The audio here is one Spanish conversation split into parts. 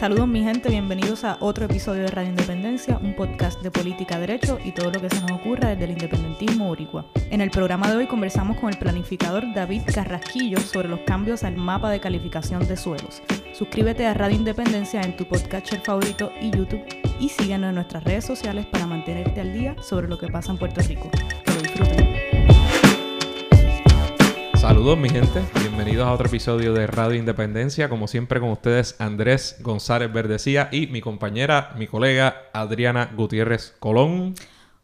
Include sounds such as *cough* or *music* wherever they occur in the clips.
Saludos mi gente, bienvenidos a otro episodio de Radio Independencia, un podcast de política, derecho y todo lo que se nos ocurra desde el independentismo boricua. En el programa de hoy conversamos con el planificador David Carrasquillo sobre los cambios al mapa de calificación de suelos. Suscríbete a Radio Independencia en tu podcatcher favorito y YouTube y síguenos en nuestras redes sociales para mantenerte al día sobre lo que pasa en Puerto Rico. Saludos mi gente, bienvenidos a otro episodio de Radio Independencia, como siempre con ustedes Andrés González Verdecía y mi compañera, mi colega Adriana Gutiérrez Colón.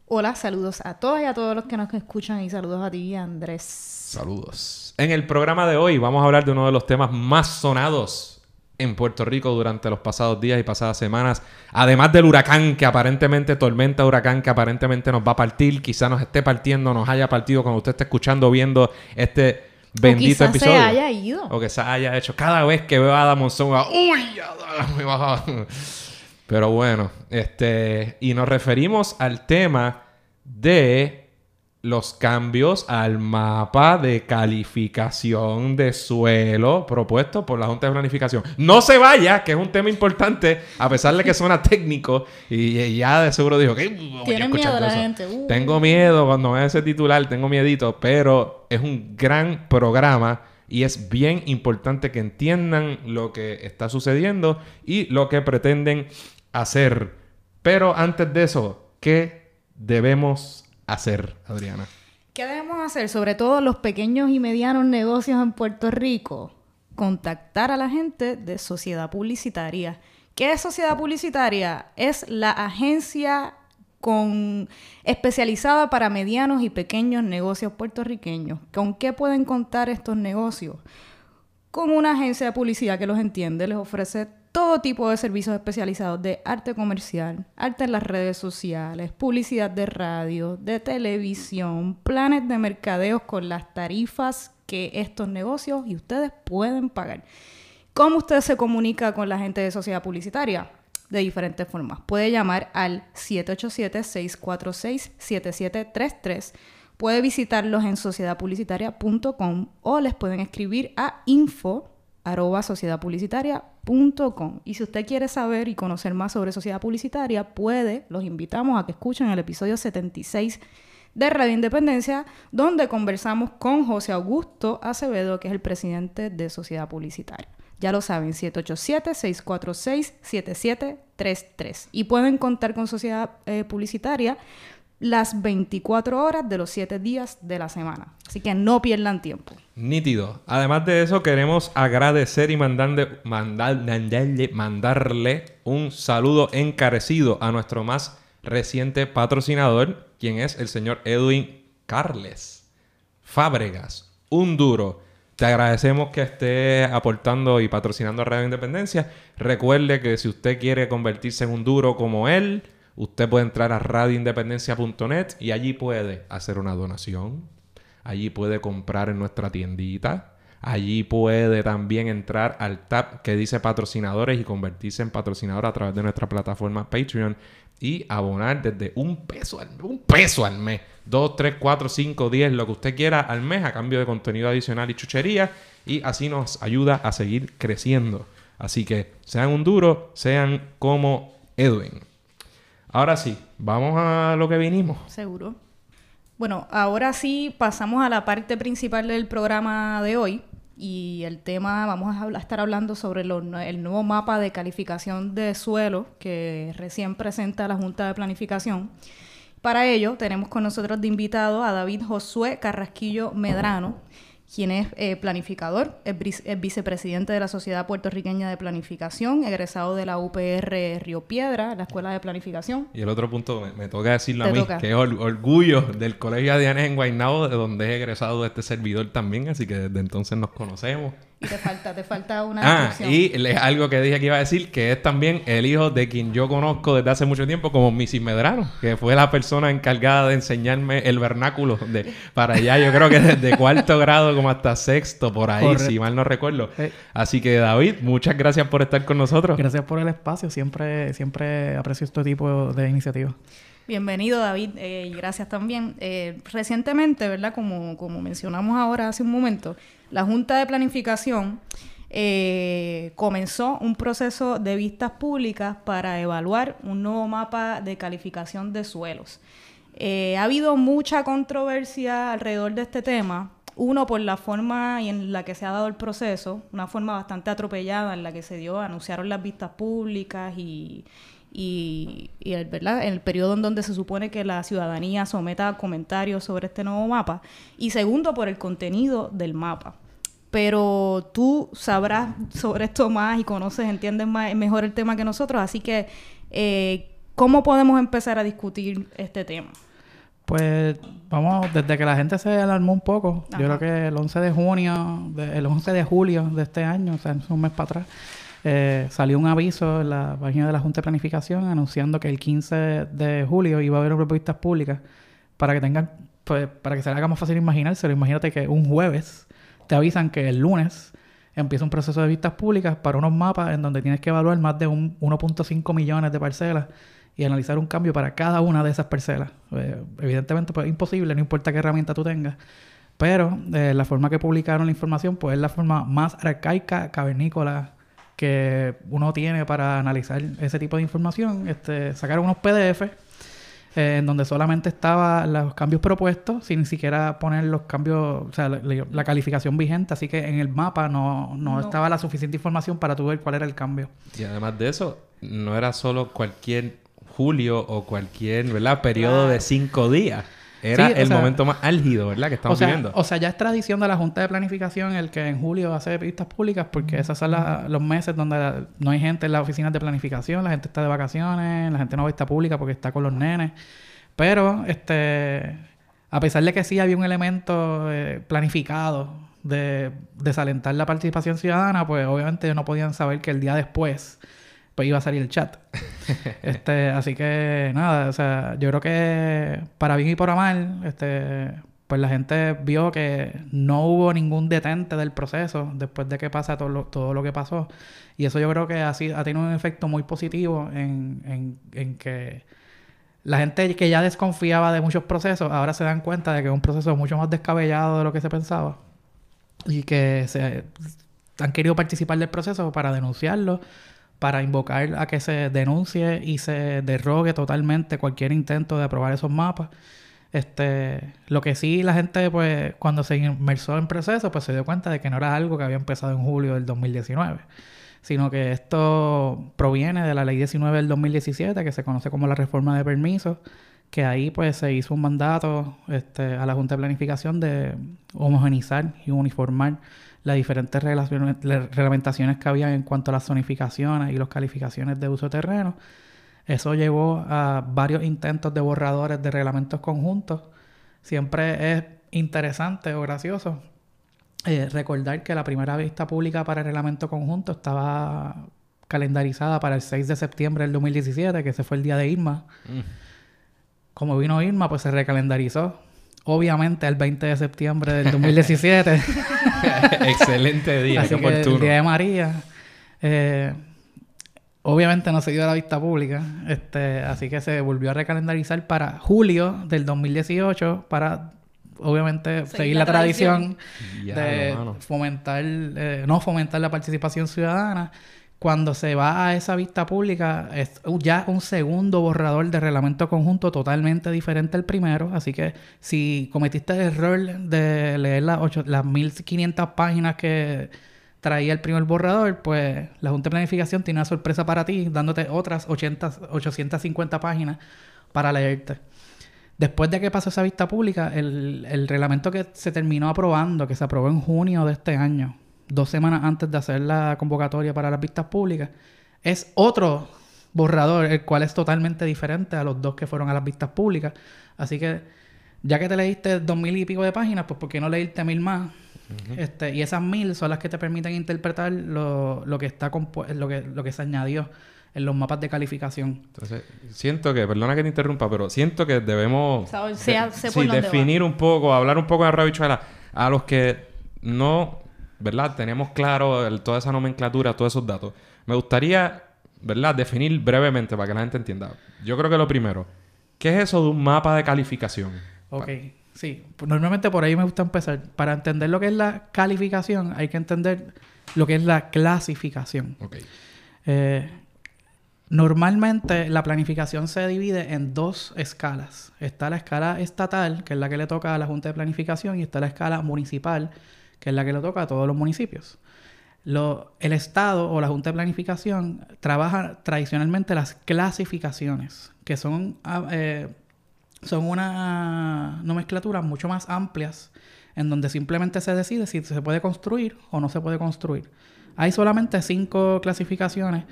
Hola, saludos a todas y a todos los que nos escuchan y saludos a ti, Andrés. Saludos. En el programa de hoy vamos a hablar de uno de los temas más sonados en Puerto Rico durante los pasados días y pasadas semanas. Además del huracán que aparentemente, tormenta huracán que aparentemente nos va a partir, quizá nos esté partiendo, nos haya partido cuando usted esté escuchando, viendo este bendito o episodio. se haya ido. O que se haya hecho. Cada vez que veo a Adam Monzón, ¡Uy! Adam, me baja". Pero bueno, este. Y nos referimos al tema de los cambios al mapa de calificación de suelo propuesto por la Junta de Planificación. No se vaya, que es un tema importante, a pesar de que suena *laughs* técnico. Y, y ya de seguro dijo que. miedo la eso". gente. Uh. Tengo miedo cuando vea ese titular, tengo miedito, pero es un gran programa y es bien importante que entiendan lo que está sucediendo y lo que pretenden hacer. Pero antes de eso, ¿qué debemos hacer, Adriana? ¿Qué debemos hacer? Sobre todo los pequeños y medianos negocios en Puerto Rico. Contactar a la gente de sociedad publicitaria. ¿Qué es sociedad publicitaria? Es la agencia con especializada para medianos y pequeños negocios puertorriqueños. ¿Con qué pueden contar estos negocios? Con una agencia de publicidad que los entiende, les ofrece todo tipo de servicios especializados de arte comercial, arte en las redes sociales, publicidad de radio, de televisión, planes de mercadeos con las tarifas que estos negocios y ustedes pueden pagar. ¿Cómo usted se comunica con la gente de sociedad publicitaria? De diferentes formas. Puede llamar al 787-646-7733. Puede visitarlos en sociedadpublicitaria.com o les pueden escribir a info arroba sociedadpublicitaria.com. Y si usted quiere saber y conocer más sobre sociedad publicitaria, puede, los invitamos a que escuchen el episodio 76 de Radio Independencia, donde conversamos con José Augusto Acevedo, que es el presidente de Sociedad Publicitaria. Ya lo saben, 787-646-7733. Y pueden contar con Sociedad eh, Publicitaria las 24 horas de los 7 días de la semana. Así que no pierdan tiempo. Nítido. Además de eso, queremos agradecer y mandarle, mandar- mandarle, mandarle un saludo encarecido a nuestro más reciente patrocinador, quien es el señor Edwin Carles Fábregas. Un duro. Te agradecemos que esté aportando y patrocinando a Radio Independencia. Recuerde que si usted quiere convertirse en un duro como él, usted puede entrar a radioindependencia.net y allí puede hacer una donación. Allí puede comprar en nuestra tiendita. Allí puede también entrar al tab que dice patrocinadores y convertirse en patrocinador a través de nuestra plataforma Patreon y abonar desde un peso al, un peso al mes. 2, 3, 4, 5, 10, lo que usted quiera al mes a cambio de contenido adicional y chuchería. Y así nos ayuda a seguir creciendo. Así que sean un duro, sean como Edwin. Ahora sí, vamos a lo que vinimos. Seguro. Bueno, ahora sí pasamos a la parte principal del programa de hoy y el tema, vamos a habla- estar hablando sobre el nuevo mapa de calificación de suelo que recién presenta la Junta de Planificación. Para ello tenemos con nosotros de invitado a David Josué Carrasquillo Medrano, quien es eh, planificador, es, es vicepresidente de la Sociedad Puertorriqueña de Planificación, egresado de la UPR Río Piedra, la Escuela de Planificación. Y el otro punto me, me toca decirlo a mí, toca. que es or- orgullo del Colegio Adianes en Guaynabo, de donde he egresado de este servidor también, así que desde entonces nos conocemos. Y te falta, te falta una Ah, y le- algo que dije que iba a decir, que es también el hijo de quien yo conozco desde hace mucho tiempo como Missy Medrano, que fue la persona encargada de enseñarme el vernáculo de para allá, yo creo que desde *laughs* cuarto grado como hasta sexto, por ahí, Correcto. si mal no recuerdo. Eh. Así que David, muchas gracias por estar con nosotros. Gracias por el espacio. Siempre, siempre aprecio este tipo de iniciativas. Bienvenido, David, eh, y gracias también. Eh, recientemente, ¿verdad? Como, como mencionamos ahora hace un momento, la Junta de Planificación eh, comenzó un proceso de vistas públicas para evaluar un nuevo mapa de calificación de suelos. Eh, ha habido mucha controversia alrededor de este tema. Uno, por la forma en la que se ha dado el proceso, una forma bastante atropellada en la que se dio, anunciaron las vistas públicas y, y, el, ¿verdad? en el periodo en donde se supone que la ciudadanía someta comentarios sobre este nuevo mapa. Y segundo, por el contenido del mapa. Pero tú sabrás sobre esto más y conoces, entiendes más, mejor el tema que nosotros. Así que, eh, ¿cómo podemos empezar a discutir este tema? Pues vamos, desde que la gente se alarmó un poco, yo creo que el 11 de junio, el 11 de julio de este año, o sea, es un mes para atrás, eh, salió un aviso en la página de la Junta de Planificación anunciando que el 15 de julio iba a haber vistas públicas para que tengan, pues, para que se le haga más fácil imaginarse. Imagínate que un jueves te avisan que el lunes empieza un proceso de vistas públicas para unos mapas en donde tienes que evaluar más de 1.5 millones de parcelas y analizar un cambio para cada una de esas parcelas. Eh, evidentemente, pues es imposible, no importa qué herramienta tú tengas. Pero eh, la forma que publicaron la información, pues es la forma más arcaica, cavernícola que uno tiene para analizar ese tipo de información. Este, sacaron unos PDF eh, en donde solamente estaban los cambios propuestos, sin ni siquiera poner los cambios, o sea, la, calificación vigente. Así que en el mapa no, no, estaba la suficiente información para tú ver cuál era el cambio. Y además de eso, no era solo cualquier julio o cualquier ¿verdad? periodo de cinco días. Era el momento más álgido, ¿verdad? Que estamos o sea, viviendo. O sea, ya es tradición de la Junta de Planificación el que en julio hace vistas públicas porque esos son los meses donde no hay gente en las oficinas de planificación, la gente está de vacaciones, la gente no va a vista pública porque está con los nenes. Pero, este, a pesar de que sí había un elemento eh, planificado de desalentar la participación ciudadana, pues obviamente no podían saber que el día después pues iba a salir el chat. *laughs* este, así que nada, o sea, yo creo que para bien y para mal, este, pues la gente vio que no hubo ningún detente del proceso después de que pasa todo lo, todo lo que pasó. Y eso yo creo que ha, ha tenido un efecto muy positivo en, en, en que la gente que ya desconfiaba de muchos procesos ahora se dan cuenta de que es un proceso mucho más descabellado de lo que se pensaba y que se han querido participar del proceso para denunciarlo para invocar a que se denuncie y se derrogue totalmente cualquier intento de aprobar esos mapas. Este, lo que sí la gente, pues, cuando se inmersó en proceso, pues se dio cuenta de que no era algo que había empezado en julio del 2019, sino que esto proviene de la ley 19 del 2017, que se conoce como la reforma de permisos, que ahí pues se hizo un mandato este, a la Junta de Planificación de homogenizar y uniformar las diferentes reglamentaciones que había en cuanto a las zonificaciones y las calificaciones de uso de terreno. Eso llevó a varios intentos de borradores de reglamentos conjuntos. Siempre es interesante o gracioso eh, recordar que la primera vista pública para el reglamento conjunto estaba calendarizada para el 6 de septiembre del 2017, que ese fue el día de Irma. Mm. Como vino Irma, pues se recalendarizó obviamente el 20 de septiembre del 2017. *laughs* Excelente día, Así que el día de María. Eh, obviamente no se dio a la vista pública, este, así que se volvió a recalendarizar para julio del 2018 para obviamente seguir, la, tradición, de fomentar, eh, no fomentar la participación ciudadana cuando se va a esa vista pública, es ya un segundo borrador de reglamento conjunto totalmente diferente al primero. Así que si cometiste el error de leer las, las 1500 páginas que traía el primer borrador, pues la Junta de Planificación tiene una sorpresa para ti, dándote otras 80, 850 páginas para leerte. Después de que pasó esa vista pública, el reglamento que se terminó aprobando, que se aprobó en junio de este año, dos semanas antes de hacer la convocatoria para las vistas públicas, es otro borrador, el cual es totalmente diferente a los dos que fueron a las vistas públicas. Así que, ya que te leíste dos mil y pico de páginas, pues ¿por qué no leíste mil más? este, y esas mil son las que te permiten interpretar lo, lo que está lo que, lo que se añadió en los mapas de calificación. Entonces, siento que, perdona que te interrumpa, pero siento que debemos definir un poco, hablar un poco de rabichuela a los que no ¿verdad? Tenemos claro toda esa nomenclatura, todos esos datos. Me gustaría, ¿verdad? Definir brevemente para que la gente entienda. Yo creo que lo primero, ¿qué es eso de un mapa de calificación? Ok, sí. Pues normalmente por ahí me gusta empezar. Para entender lo que es la calificación, hay que entender lo que es la clasificación. Ok. Eh, normalmente la planificación se divide en dos escalas. Está la escala estatal, que es la que le toca a la Junta de Planificación, y está la escala municipal, que es la que le toca a todos los municipios. El Estado o la Junta de Planificación trabaja tradicionalmente las clasificaciones, que son, ah, eh, son una nomenclatura mucho más amplias, en donde simplemente se decide si se puede construir o no se puede construir. Hay solamente cinco clasificaciones,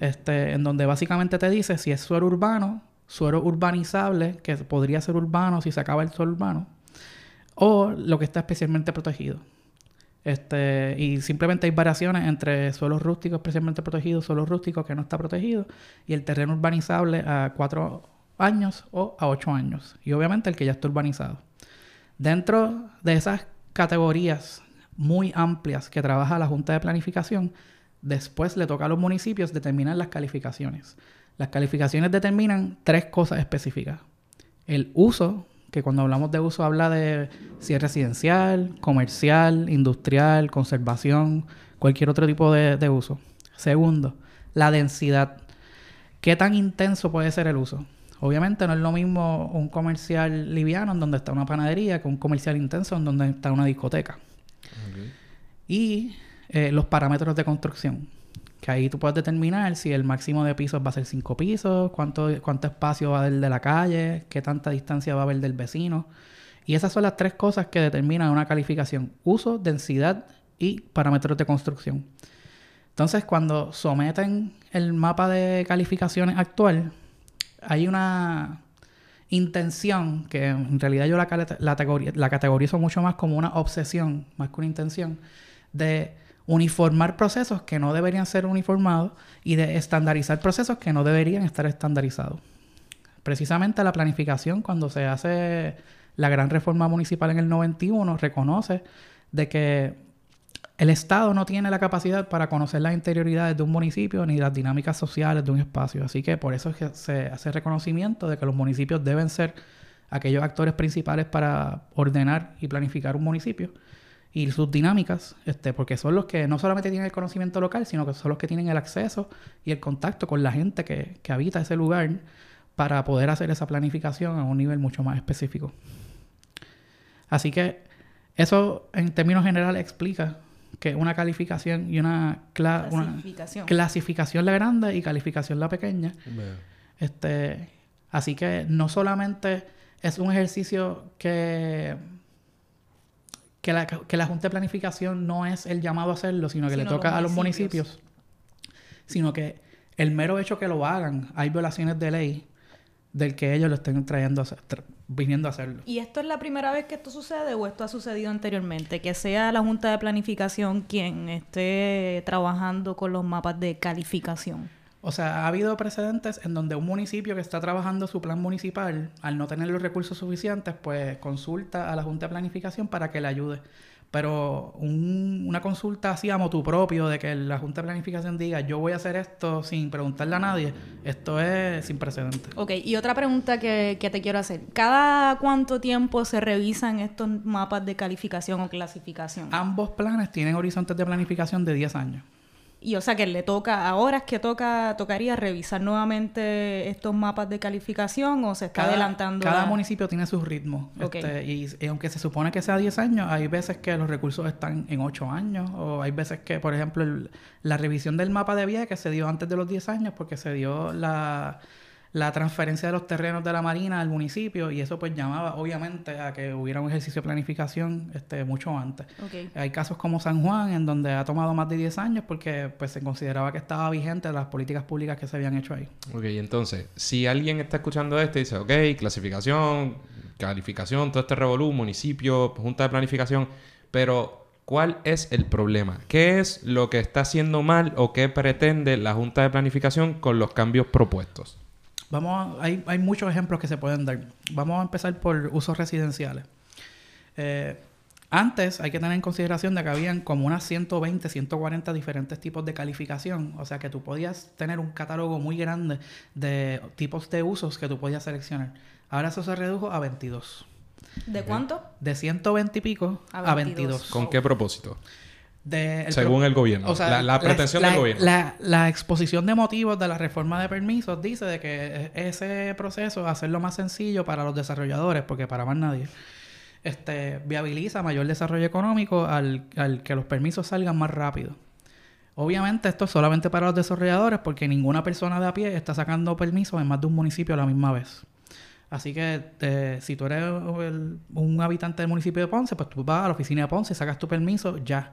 este, en donde básicamente te dice si es suelo urbano, suelo urbanizable, que podría ser urbano si se acaba el suelo urbano, o lo que está especialmente protegido. Este, y simplemente hay variaciones entre suelos rústicos especialmente protegidos, suelos rústicos que no está protegido, y el terreno urbanizable a cuatro años o a ocho años. Y obviamente el que ya está urbanizado. Dentro de esas categorías muy amplias que trabaja la Junta de Planificación, después le toca a los municipios determinar las calificaciones. Las calificaciones determinan tres cosas específicas. El uso, que cuando hablamos de uso habla de si es residencial, comercial, industrial, conservación, cualquier otro tipo de, de uso. Segundo, la densidad. ¿Qué tan intenso puede ser el uso? Obviamente no es lo mismo un comercial liviano en donde está una panadería que un comercial intenso en donde está una discoteca. Y eh, los parámetros de construcción. Que ahí tú puedes determinar si el máximo de pisos va a ser 5 pisos, cuánto, cuánto espacio va a haber de la calle, qué tanta distancia va a haber del vecino. Y esas son las tres cosas que determinan una calificación. Uso, densidad y parámetros de construcción. Entonces, cuando someten el mapa de calificaciones actual, hay una intención que en realidad yo la, la, la categorizo mucho más como una obsesión, más que una intención, de uniformar procesos que no deberían ser uniformados y de estandarizar procesos que no deberían estar estandarizados. Precisamente la planificación, cuando se hace la gran reforma municipal en el 91, reconoce de que el Estado no tiene la capacidad para conocer las interioridades de un municipio ni las dinámicas sociales de un espacio. Así que por eso es que se hace reconocimiento de que los municipios deben ser aquellos actores principales para ordenar y planificar un municipio y sus dinámicas, este, porque son los que no solamente tienen el conocimiento local, sino que son los que tienen el acceso y el contacto con la gente que, que habita ese lugar para poder hacer esa planificación a un nivel mucho más específico. Así que eso en términos generales explica que una calificación y una, cla- una Clasificación. clasificación la grande y calificación la pequeña. Este, así que no solamente es un ejercicio que, que, la, que la Junta de Planificación no es el llamado a hacerlo, sino que le toca los a los municipios. municipios, sino que el mero hecho que lo hagan, hay violaciones de ley del que ellos lo estén trayendo a hacer- tra- viniendo a hacerlo. ¿Y esto es la primera vez que esto sucede o esto ha sucedido anteriormente? Que sea la Junta de Planificación quien esté trabajando con los mapas de calificación. O sea, ha habido precedentes en donde un municipio que está trabajando su plan municipal, al no tener los recursos suficientes, pues consulta a la Junta de Planificación para que le ayude. Pero un- una consulta así a motu propio, de que la Junta de Planificación diga, yo voy a hacer esto sin preguntarle a nadie, esto es sin precedentes. Ok, y otra pregunta que, que te quiero hacer. ¿Cada cuánto tiempo se revisan estos mapas de calificación o clasificación? Ambos planes tienen horizontes de planificación de 10 años. Y o sea que le toca, ahora es que toca, tocaría revisar nuevamente estos mapas de calificación o se está adelantando. Cada la- municipio tiene sus ritmos. Ok. este, y, y aunque se supone que sea 10 años, hay veces que los recursos están en 8 años. O hay veces que, por ejemplo, el- la revisión del mapa de vía que se dio antes de los 10 años porque se dio la, la transferencia de los terrenos de la Marina al municipio y eso pues llamaba obviamente a que hubiera un ejercicio de planificación este, mucho antes. Hay casos como San Juan en donde ha tomado más de 10 años porque pues se consideraba que estaba vigente las políticas públicas que se habían hecho ahí. Ok, entonces, si alguien está escuchando esto y dice, ok, clasificación, calificación, todo este revolú, municipio, junta de planificación, pero ¿cuál es el problema? ¿Qué es lo que está haciendo mal o qué pretende la junta de planificación con los cambios propuestos? Vamos a- hay, hay muchos ejemplos que se pueden dar. Vamos a empezar por usos residenciales. Eh, antes hay que tener en consideración de que habían como unas 120, 140 diferentes tipos de calificación. O sea que tú podías tener un catálogo muy grande de tipos de usos que tú podías seleccionar. Ahora eso se redujo a 22. ¿De cuánto? De 120 y pico A a 22. 22. ¿Con qué propósito? De el Según el gobierno. o sea, la, la pretensión del gobierno. La, la exposición de motivos de la reforma de permisos dice de que ese proceso hacerlo más sencillo para los desarrolladores, porque para más nadie, este, viabiliza mayor desarrollo económico al, al que los permisos salgan más rápido. Obviamente esto es solamente para los desarrolladores porque ninguna persona de a pie está sacando permisos en más de un municipio a la misma vez. Así que eh, si tú eres el- un habitante del municipio de Ponce, pues tú vas a la oficina de Ponce, sacas tu permiso, ya.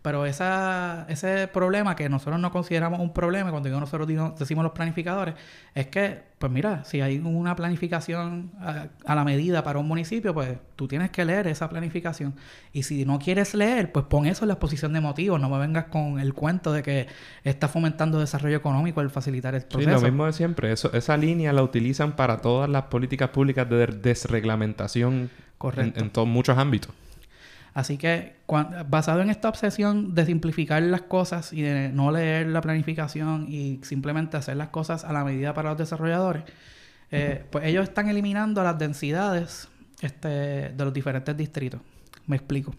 Pero esa, ese problema que nosotros no consideramos un problema, cuando digo nosotros digo- decimos los planificadores, es que, pues mira, si hay una planificación a, a la medida para un municipio, pues tú tienes que leer esa planificación. Y si no quieres leer, pues pon eso en la exposición de motivos. No me vengas con el cuento de que está fomentando desarrollo económico el facilitar el Sí, proceso. lo mismo de siempre. Eso, esa línea la utilizan para todas las políticas públicas de desreglamentación Correcto. en, en todos muchos ámbitos. Así que, basado en esta obsesión de simplificar las cosas y de no leer la planificación y simplemente hacer las cosas a la medida para los desarrolladores, eh, pues ellos están eliminando las densidades este, de los diferentes distritos. Me explico.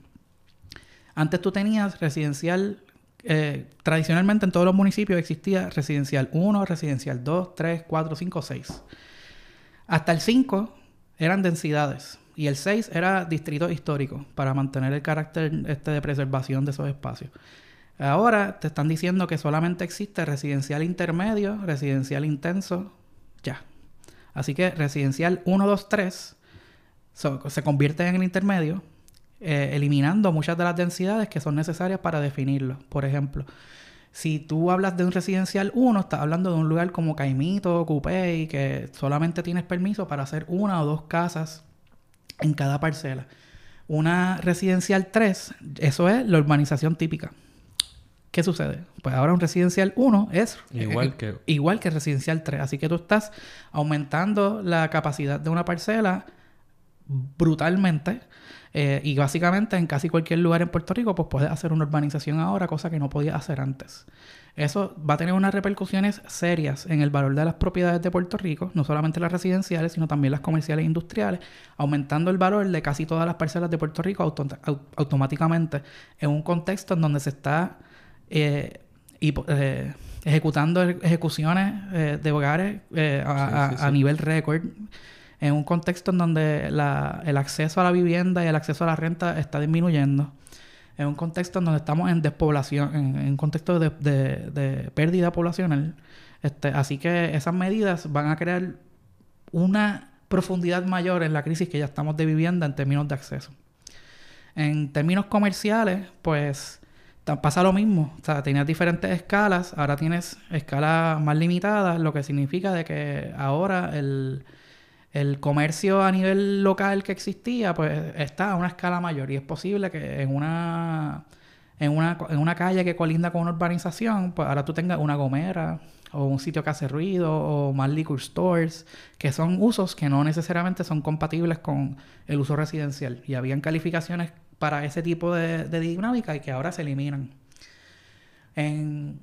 Antes tú tenías residencial, eh, tradicionalmente en todos los municipios existía residencial 1, residencial 2, 3, 4, 5, 6. Hasta el 5 eran densidades y el 6 era distrito histórico para mantener el carácter este de preservación de esos espacios. Ahora te están diciendo que solamente existe residencial intermedio, residencial intenso, ya. Así que residencial 1, 2, 3 so- se convierte en el intermedio, eh, eliminando muchas de las densidades que son necesarias para definirlo. Por ejemplo, si tú hablas de un residencial 1, estás hablando de un lugar como Caimito, Cupey, que solamente tienes permiso para hacer una o dos casas en cada parcela. Una residencial 3, eso es la urbanización típica. ¿Qué sucede? Pues ahora un residencial 1 es Igual eh, que- igual que residencial 3. Así que tú estás aumentando la capacidad de una parcela brutalmente. Eh, y básicamente en casi cualquier lugar en Puerto Rico, pues puedes hacer una urbanización ahora, cosa que no podías hacer antes. Eso va a tener unas repercusiones serias en el valor de las propiedades de Puerto Rico, no solamente las residenciales, sino también las comerciales e industriales, aumentando el valor de casi todas las parcelas de Puerto Rico auto- au- automáticamente en un contexto en donde se está eh, eh, ejecutando ejecuciones eh, de hogares eh, a, Sí, a- sí, a sí. nivel récord en un contexto en donde la- el acceso a la vivienda y el acceso a la renta está disminuyendo, en un contexto en donde estamos en despoblación, en, en un contexto de, de- pérdida poblacional. Este, así que esas medidas van a crear una profundidad mayor en la crisis que ya estamos de vivienda en términos de acceso. En términos comerciales, pues pasa lo mismo. O sea, tenías diferentes escalas, ahora tienes escalas más limitadas, lo que significa de que ahora el, el comercio a nivel local que existía, pues está a una escala mayor y es posible que en una en una, en una calle que colinda con una urbanización, pues ahora tú tengas una gomera o un sitio que hace ruido o más liquor stores, que son usos que no necesariamente son compatibles con el uso residencial. Y habían calificaciones para ese tipo de, dinámica y que ahora se eliminan. En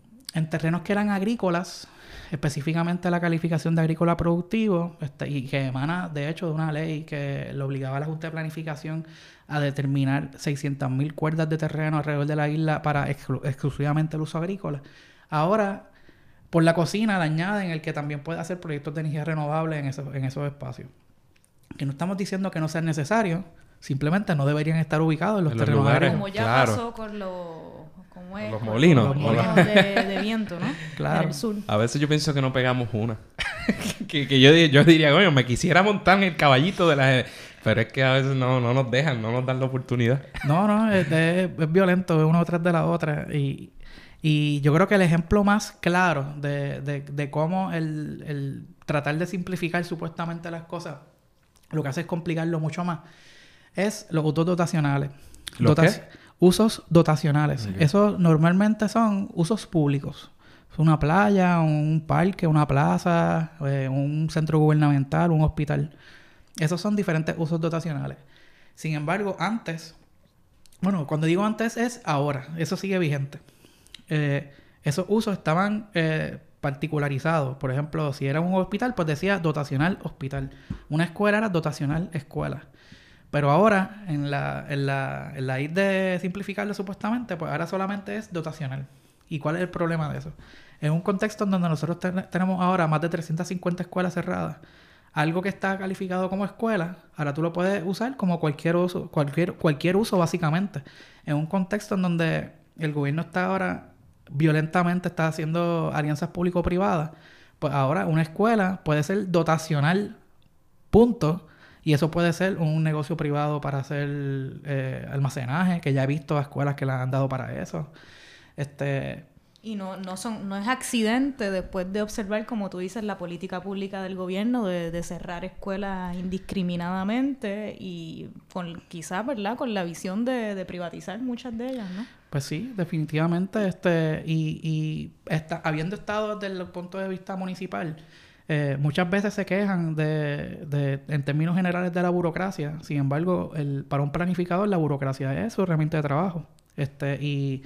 terrenos que eran agrícolas, específicamente la calificación de agrícola productivo, este, y que emana de hecho de una ley que le obligaba a la Junta de Planificación a determinar 600.000 cuerdas de terreno alrededor de la isla para exclu- exclusivamente el uso agrícola. Ahora, por la cocina le añaden el que también puede hacer proyectos de energía renovable en esos, en esos espacios. Que no estamos diciendo que no sean necesarios, simplemente no deberían estar ubicados en los En los terrenos lugares. agrícolas. Como ya claro. pasó con los... ¿cómo es? Los Con molinos. Los molinos de, de viento, ¿no? *laughs* Claro. En el sur. A veces yo pienso que no pegamos una. *laughs* que que yo, yo diría, coño, me quisiera montar en el caballito de la... Pero es que a veces no, no nos dejan, no nos dan la oportunidad. No, no, es, es- es violento, es uno tras de la otra. Y, y yo creo que el ejemplo más claro de, de- de cómo el, el tratar de simplificar supuestamente las cosas, lo que hace es complicarlo mucho más, es los usos dotacionales. ¿Los Dotaci- qué? Usos dotacionales. Ok. Esos normalmente son usos públicos. Una playa, un parque, una plaza, eh, un centro gubernamental, un hospital. Esos son diferentes usos dotacionales. Sin embargo, antes, bueno, cuando digo antes es ahora, eso sigue vigente. Eh, esos usos estaban eh, particularizados. Por ejemplo, si era un hospital, pues decía dotacional hospital. Una escuela era dotacional escuela. Pero ahora, en la, en la, en la de simplificarlo supuestamente, pues ahora solamente es dotacional. ¿Y cuál es el problema de eso? En un contexto en donde nosotros tenemos ahora más de 350 escuelas cerradas, algo que está calificado como escuela, ahora tú lo puedes usar como cualquier uso, cualquier, cualquier uso básicamente. En un contexto en donde el gobierno está ahora violentamente está haciendo alianzas público-privadas, pues ahora una escuela puede ser dotacional, punto, y eso puede ser un negocio privado para hacer eh, almacenaje, que ya he visto escuelas que la han dado para eso. Este, y no, no, son, no es accidente después de observar, como tú dices, la política pública del gobierno de, cerrar escuelas indiscriminadamente y con quizás, ¿verdad?, con la visión de, privatizar muchas de ellas, ¿no? Pues sí, definitivamente. este Y, y está, habiendo estado desde el punto de vista municipal, eh, muchas veces se quejan de, de, en términos generales de la burocracia. Sin embargo, el, para un planificador la burocracia es su herramienta de trabajo. Este, y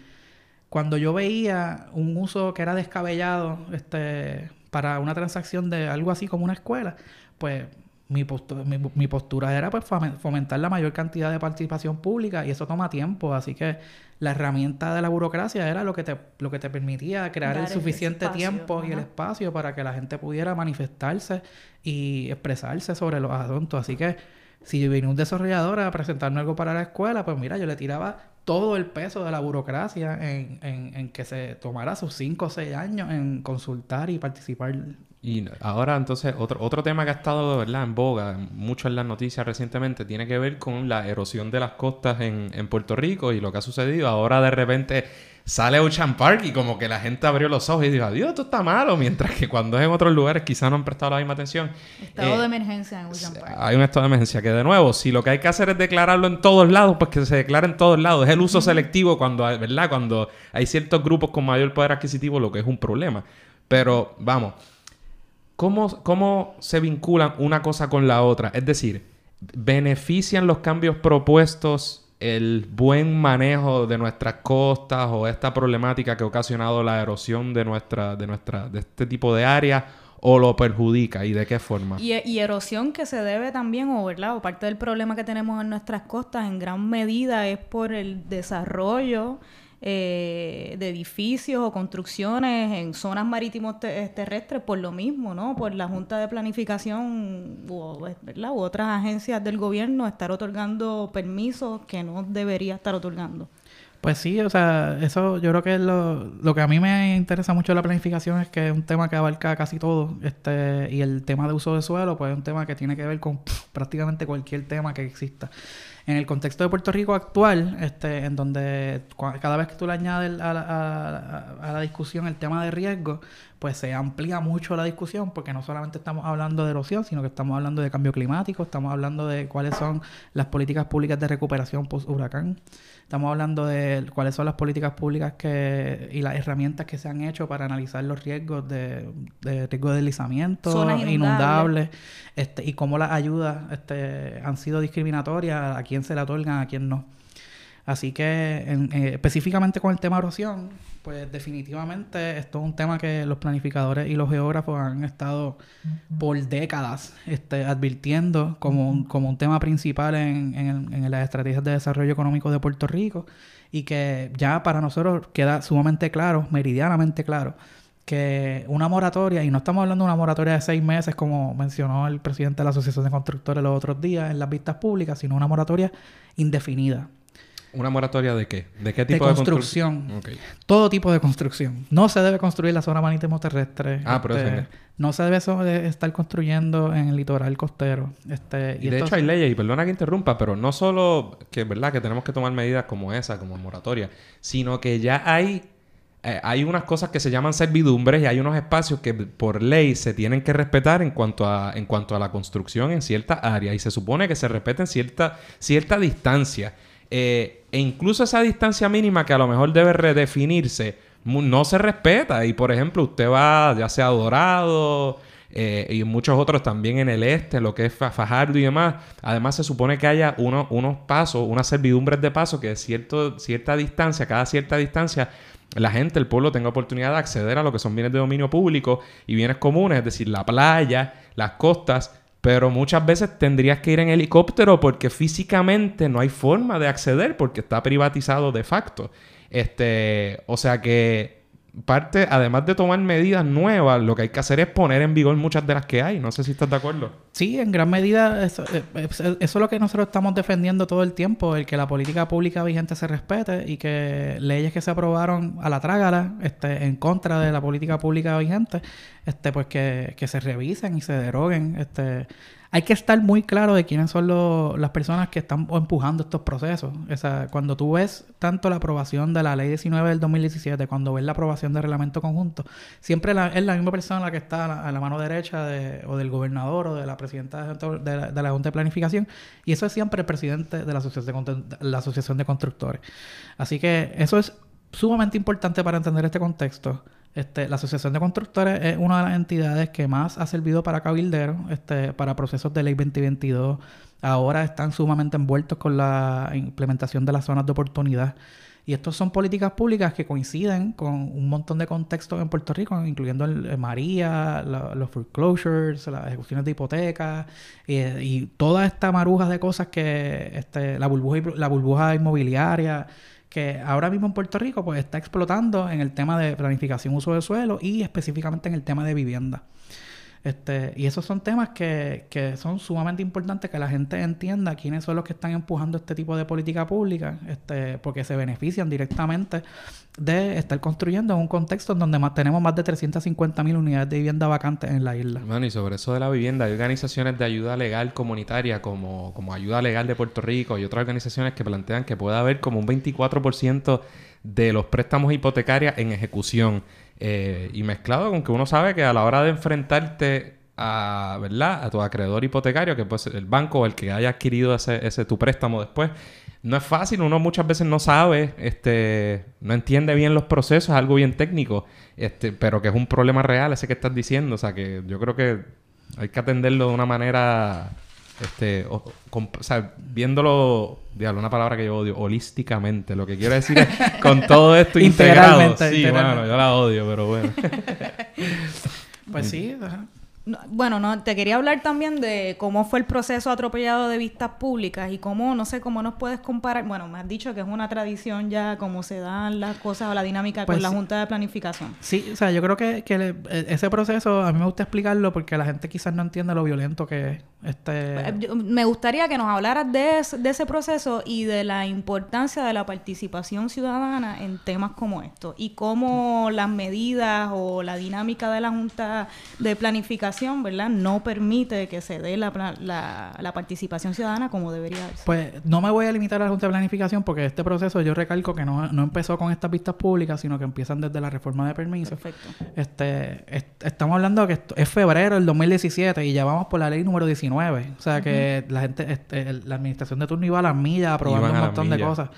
cuando yo veía un uso que era descabellado este, para una transacción de algo así como una escuela, pues mi postura, mi, postura era pues fomentar la mayor cantidad de participación pública y eso toma tiempo, así que la herramienta de la burocracia era lo que te, lo que te permitía crear el suficiente tiempo y el espacio para que la gente pudiera manifestarse y expresarse sobre los asuntos, así que si vino un desarrollador a presentarme algo para la escuela, pues mira, yo le tiraba todo el peso de la burocracia en, en, en que se tomara sus 5 o 6 años en consultar y participar. Y ahora entonces otro, otro tema que ha estado ¿verdad? en boga mucho en las noticias recientemente tiene que ver con la erosión de las costas en, en Puerto Rico y lo que ha sucedido. Ahora de repente sale Ocean Park y como que la gente abrió los ojos y dijo, adiós, esto está malo, mientras que cuando es en otros lugares quizás no han prestado la misma atención. Estado de eh, emergencia en Ocean Park. Hay un estado de emergencia que de nuevo, si lo que hay que hacer es declararlo en todos lados, pues que se declare en todos lados. Es el uso selectivo cuando, ¿verdad? Cuando hay ciertos grupos con mayor poder adquisitivo, lo que es un problema. Pero vamos, ¿cómo, cómo se vinculan una cosa con la otra? Es decir, ¿benefician los cambios propuestos el buen manejo de nuestras costas o esta problemática que ha ocasionado la erosión de nuestra, de nuestra, de este tipo de áreas o lo perjudica y de qué forma. Y, erosión que se debe también, o verdad, o parte del problema que tenemos en nuestras costas en gran medida es por el desarrollo eh, de edificios o construcciones en zonas marítimos eh, terrestres por lo mismo, ¿no? Por la Junta de Planificación u, ¿verdad? u otras agencias del gobierno estar otorgando permisos que no debería estar otorgando. Pues sí, o sea, eso yo creo que es lo, lo que a mí me interesa mucho de la planificación es que es un tema que abarca casi todo, este, y el tema de uso de suelo, pues es un tema que tiene que ver con prácticamente cualquier tema que exista. En el contexto de Puerto Rico actual, este, en donde cada vez que tú le añades a la, a, la, discusión el tema de riesgo, pues se amplía mucho la discusión, porque no solamente estamos hablando de erosión, sino que estamos hablando de cambio climático, estamos hablando de cuáles son las políticas públicas de recuperación post-huracán, estamos hablando de cuáles son las políticas públicas que y las herramientas que se han hecho para analizar los riesgos de, de riesgo de deslizamiento, inundables, este, y cómo las ayudas este, han sido discriminatorias, a quién se le otorgan, a quién no. Así que eh, específicamente con el tema erosión, pues definitivamente esto es un tema que los planificadores y los geógrafos han estado por décadas este, advirtiendo como un, como un tema principal en, en, las estrategias de desarrollo económico de Puerto Rico y que ya para nosotros queda sumamente claro, meridianamente claro, que una moratoria, y no estamos hablando de una moratoria de seis meses como mencionó el presidente de la Asociación de Constructores los otros días en las vistas públicas, sino una moratoria indefinida. ¿Una moratoria de qué? ¿De qué tipo de construcción? Todo tipo de construcción. No se debe construir la zona marítimo terrestre. Ah, pero este, No se debe estar construyendo en el litoral costero. Este, y, de hecho hay leyes, y perdona que interrumpa, pero no solo que, ¿verdad? que tenemos que tomar medidas como esa, como moratoria, sino que ya hay eh, hay unas cosas que se llaman servidumbres y hay unos espacios que por ley se tienen que respetar en cuanto a, en cuanto a la construcción en cierta área y se supone que se respeten cierta, cierta distancia. Eh, e incluso esa distancia mínima que a lo mejor debe redefinirse, no se respeta. Y por ejemplo, usted va ya sea Dorado eh, y muchos otros también en el este, lo que es Fajardo y demás. Además, se supone que haya unos pasos, unas servidumbres de paso que cierto, cierta distancia, cada cierta distancia, la gente, el pueblo tenga oportunidad de acceder a lo que son bienes de dominio público y bienes comunes, es decir, la playa, las costas pero muchas veces tendrías que ir en helicóptero porque físicamente no hay forma de acceder porque está privatizado de facto. Este, o sea que parte, además de tomar medidas nuevas, lo que hay que hacer es poner en vigor muchas de las que hay. No sé si estás de acuerdo. Sí, en gran medida eso, eh, eso es lo que nosotros estamos defendiendo todo el tiempo, el que la política pública vigente se respete y que leyes que se aprobaron a la trágala este, en contra de la política pública vigente, este, pues que, que se revisen y se deroguen. Este, hay que estar muy claro de quiénes son las personas que están empujando estos procesos. O sea, cuando tú ves tanto la aprobación de la ley 19 del 2017, cuando ves la aprobación del reglamento conjunto, siempre es la misma persona la que está a la, mano derecha de, o del gobernador o de la presidenta de, la, Junta de Planificación, y eso es siempre el presidente de la de, la asociación de constructores. Así que eso es sumamente importante para entender este contexto. Este, la Asociación de Constructores es una de las entidades que más ha servido para cabilderos, este, para procesos de ley 2022. Ahora están sumamente envueltos con la implementación de las zonas de oportunidad. Y estas son políticas públicas que coinciden con un montón de contextos en Puerto Rico, incluyendo el, María, los foreclosures, las ejecuciones de hipotecas y, toda esta maruja de cosas que este, la, burbuja, la burbuja inmobiliaria que ahora mismo en Puerto Rico pues está explotando en el tema de planificación uso de suelo y específicamente en el tema de vivienda. Este, y esos son temas que, que, son sumamente importantes que la gente entienda quiénes son los que están empujando este tipo de política pública, este, porque se benefician directamente de estar construyendo en un contexto en donde más, tenemos más de 350 mil unidades de vivienda vacantes en la isla. Bueno, y sobre eso de la vivienda, hay organizaciones de ayuda legal comunitaria como, como Ayuda Legal de Puerto Rico y otras organizaciones que plantean que puede haber como un 24% de los préstamos hipotecarios en ejecución. Eh, y mezclado con que uno sabe que a la hora de enfrentarte a, ¿verdad? a tu acreedor hipotecario, que puede ser el banco o el que haya adquirido ese, ese tu préstamo después, no es fácil, uno muchas veces no sabe, este, no entiende bien los procesos, es algo bien técnico, este, pero que es un problema real ese que estás diciendo, o sea que yo creo que hay que atenderlo de una manera este, o, sea, viéndolo, digamos, una palabra que yo odio, holísticamente. Lo que quiero decir es con todo esto *laughs* integrado. Sí, bueno, yo la odio, pero bueno. *laughs* pues sí, bueno, no, te quería hablar también de cómo fue el proceso atropellado de vistas públicas y cómo, no sé, cómo nos puedes comparar. Bueno, me has dicho que es una tradición ya, cómo se dan las cosas o la dinámica con pues la Junta de Planificación. Sí, o sea, yo creo que, que e, ese proceso, a mí me gusta explicarlo porque la gente quizás no entiende lo violento que es. Este... Pues, me gustaría que nos hablaras de, de ese proceso y de la importancia de la participación ciudadana en temas como estos y cómo las medidas o la dinámica de la Junta de Planificación ¿verdad? No permite que se dé la, la, participación ciudadana como debería ser. Pues no me voy a limitar a la Junta de Planificación porque este proceso yo recalco que no, no empezó con estas vistas públicas, sino que empiezan desde la reforma de permisos. Perfecto. Este, estamos hablando que es febrero del 2017 y ya vamos por la ley número 19. O sea que la gente, este, la administración de turno iba a las millas aprobando un montón de cosas.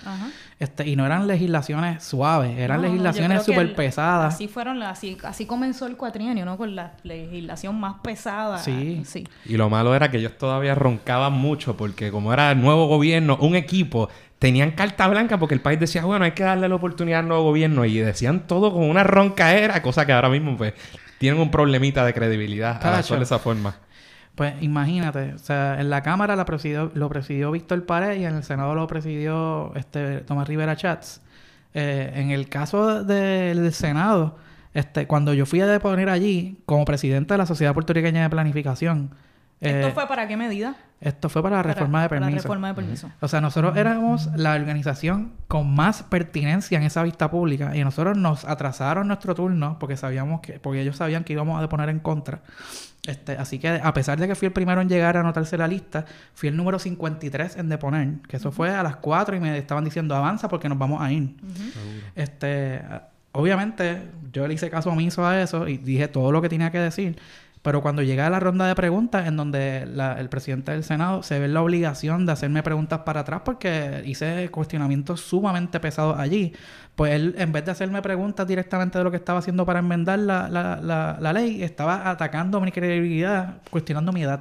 Este, y no eran legislaciones suaves, eran legislaciones súper pesadas. Así fueron, así, así comenzó el cuatrienio, ¿no? Con la legislación más pesada. Sí. sí. Y lo malo era que ellos todavía roncaban mucho porque como era el nuevo gobierno, un equipo, tenían carta blanca porque el país decía, bueno, hay que darle la oportunidad al nuevo gobierno y decían todo con una roncaera, cosa que ahora mismo pues tienen un problemita de credibilidad a actuar de esa forma. Pues imagínate, o sea, en la Cámara la presidió, lo presidió Víctor Pared y en el Senado lo presidió este, Tomás Rivera Chats. Eh, en el caso del Senado, este, cuando yo fui a deponer allí, como presidente de la Sociedad Puertorriqueña de Planificación. ¿Esto eh, fue para qué medida? Esto fue para la reforma de permiso. Para la reforma de permiso. O sea, nosotros éramos la organización con más pertinencia en esa vista pública y nosotros nos atrasaron nuestro turno porque sabíamos que, porque ellos sabían que íbamos a deponer en contra. Este, así que a pesar de que fui el primero en llegar a anotarse la lista, fui el número 53 en deponer, que eso fue a las 4 y me estaban diciendo avanza porque nos vamos a ir. Este, obviamente yo le hice caso omiso a eso y dije todo lo que tenía que decir. Pero cuando llega a la ronda de preguntas, en donde el presidente del Senado se ve la obligación de hacerme preguntas para atrás porque hice cuestionamientos sumamente pesados allí, pues él, en vez de hacerme preguntas directamente de lo que estaba haciendo para enmendar la, la, la, ley, estaba atacando mi credibilidad, cuestionando mi edad.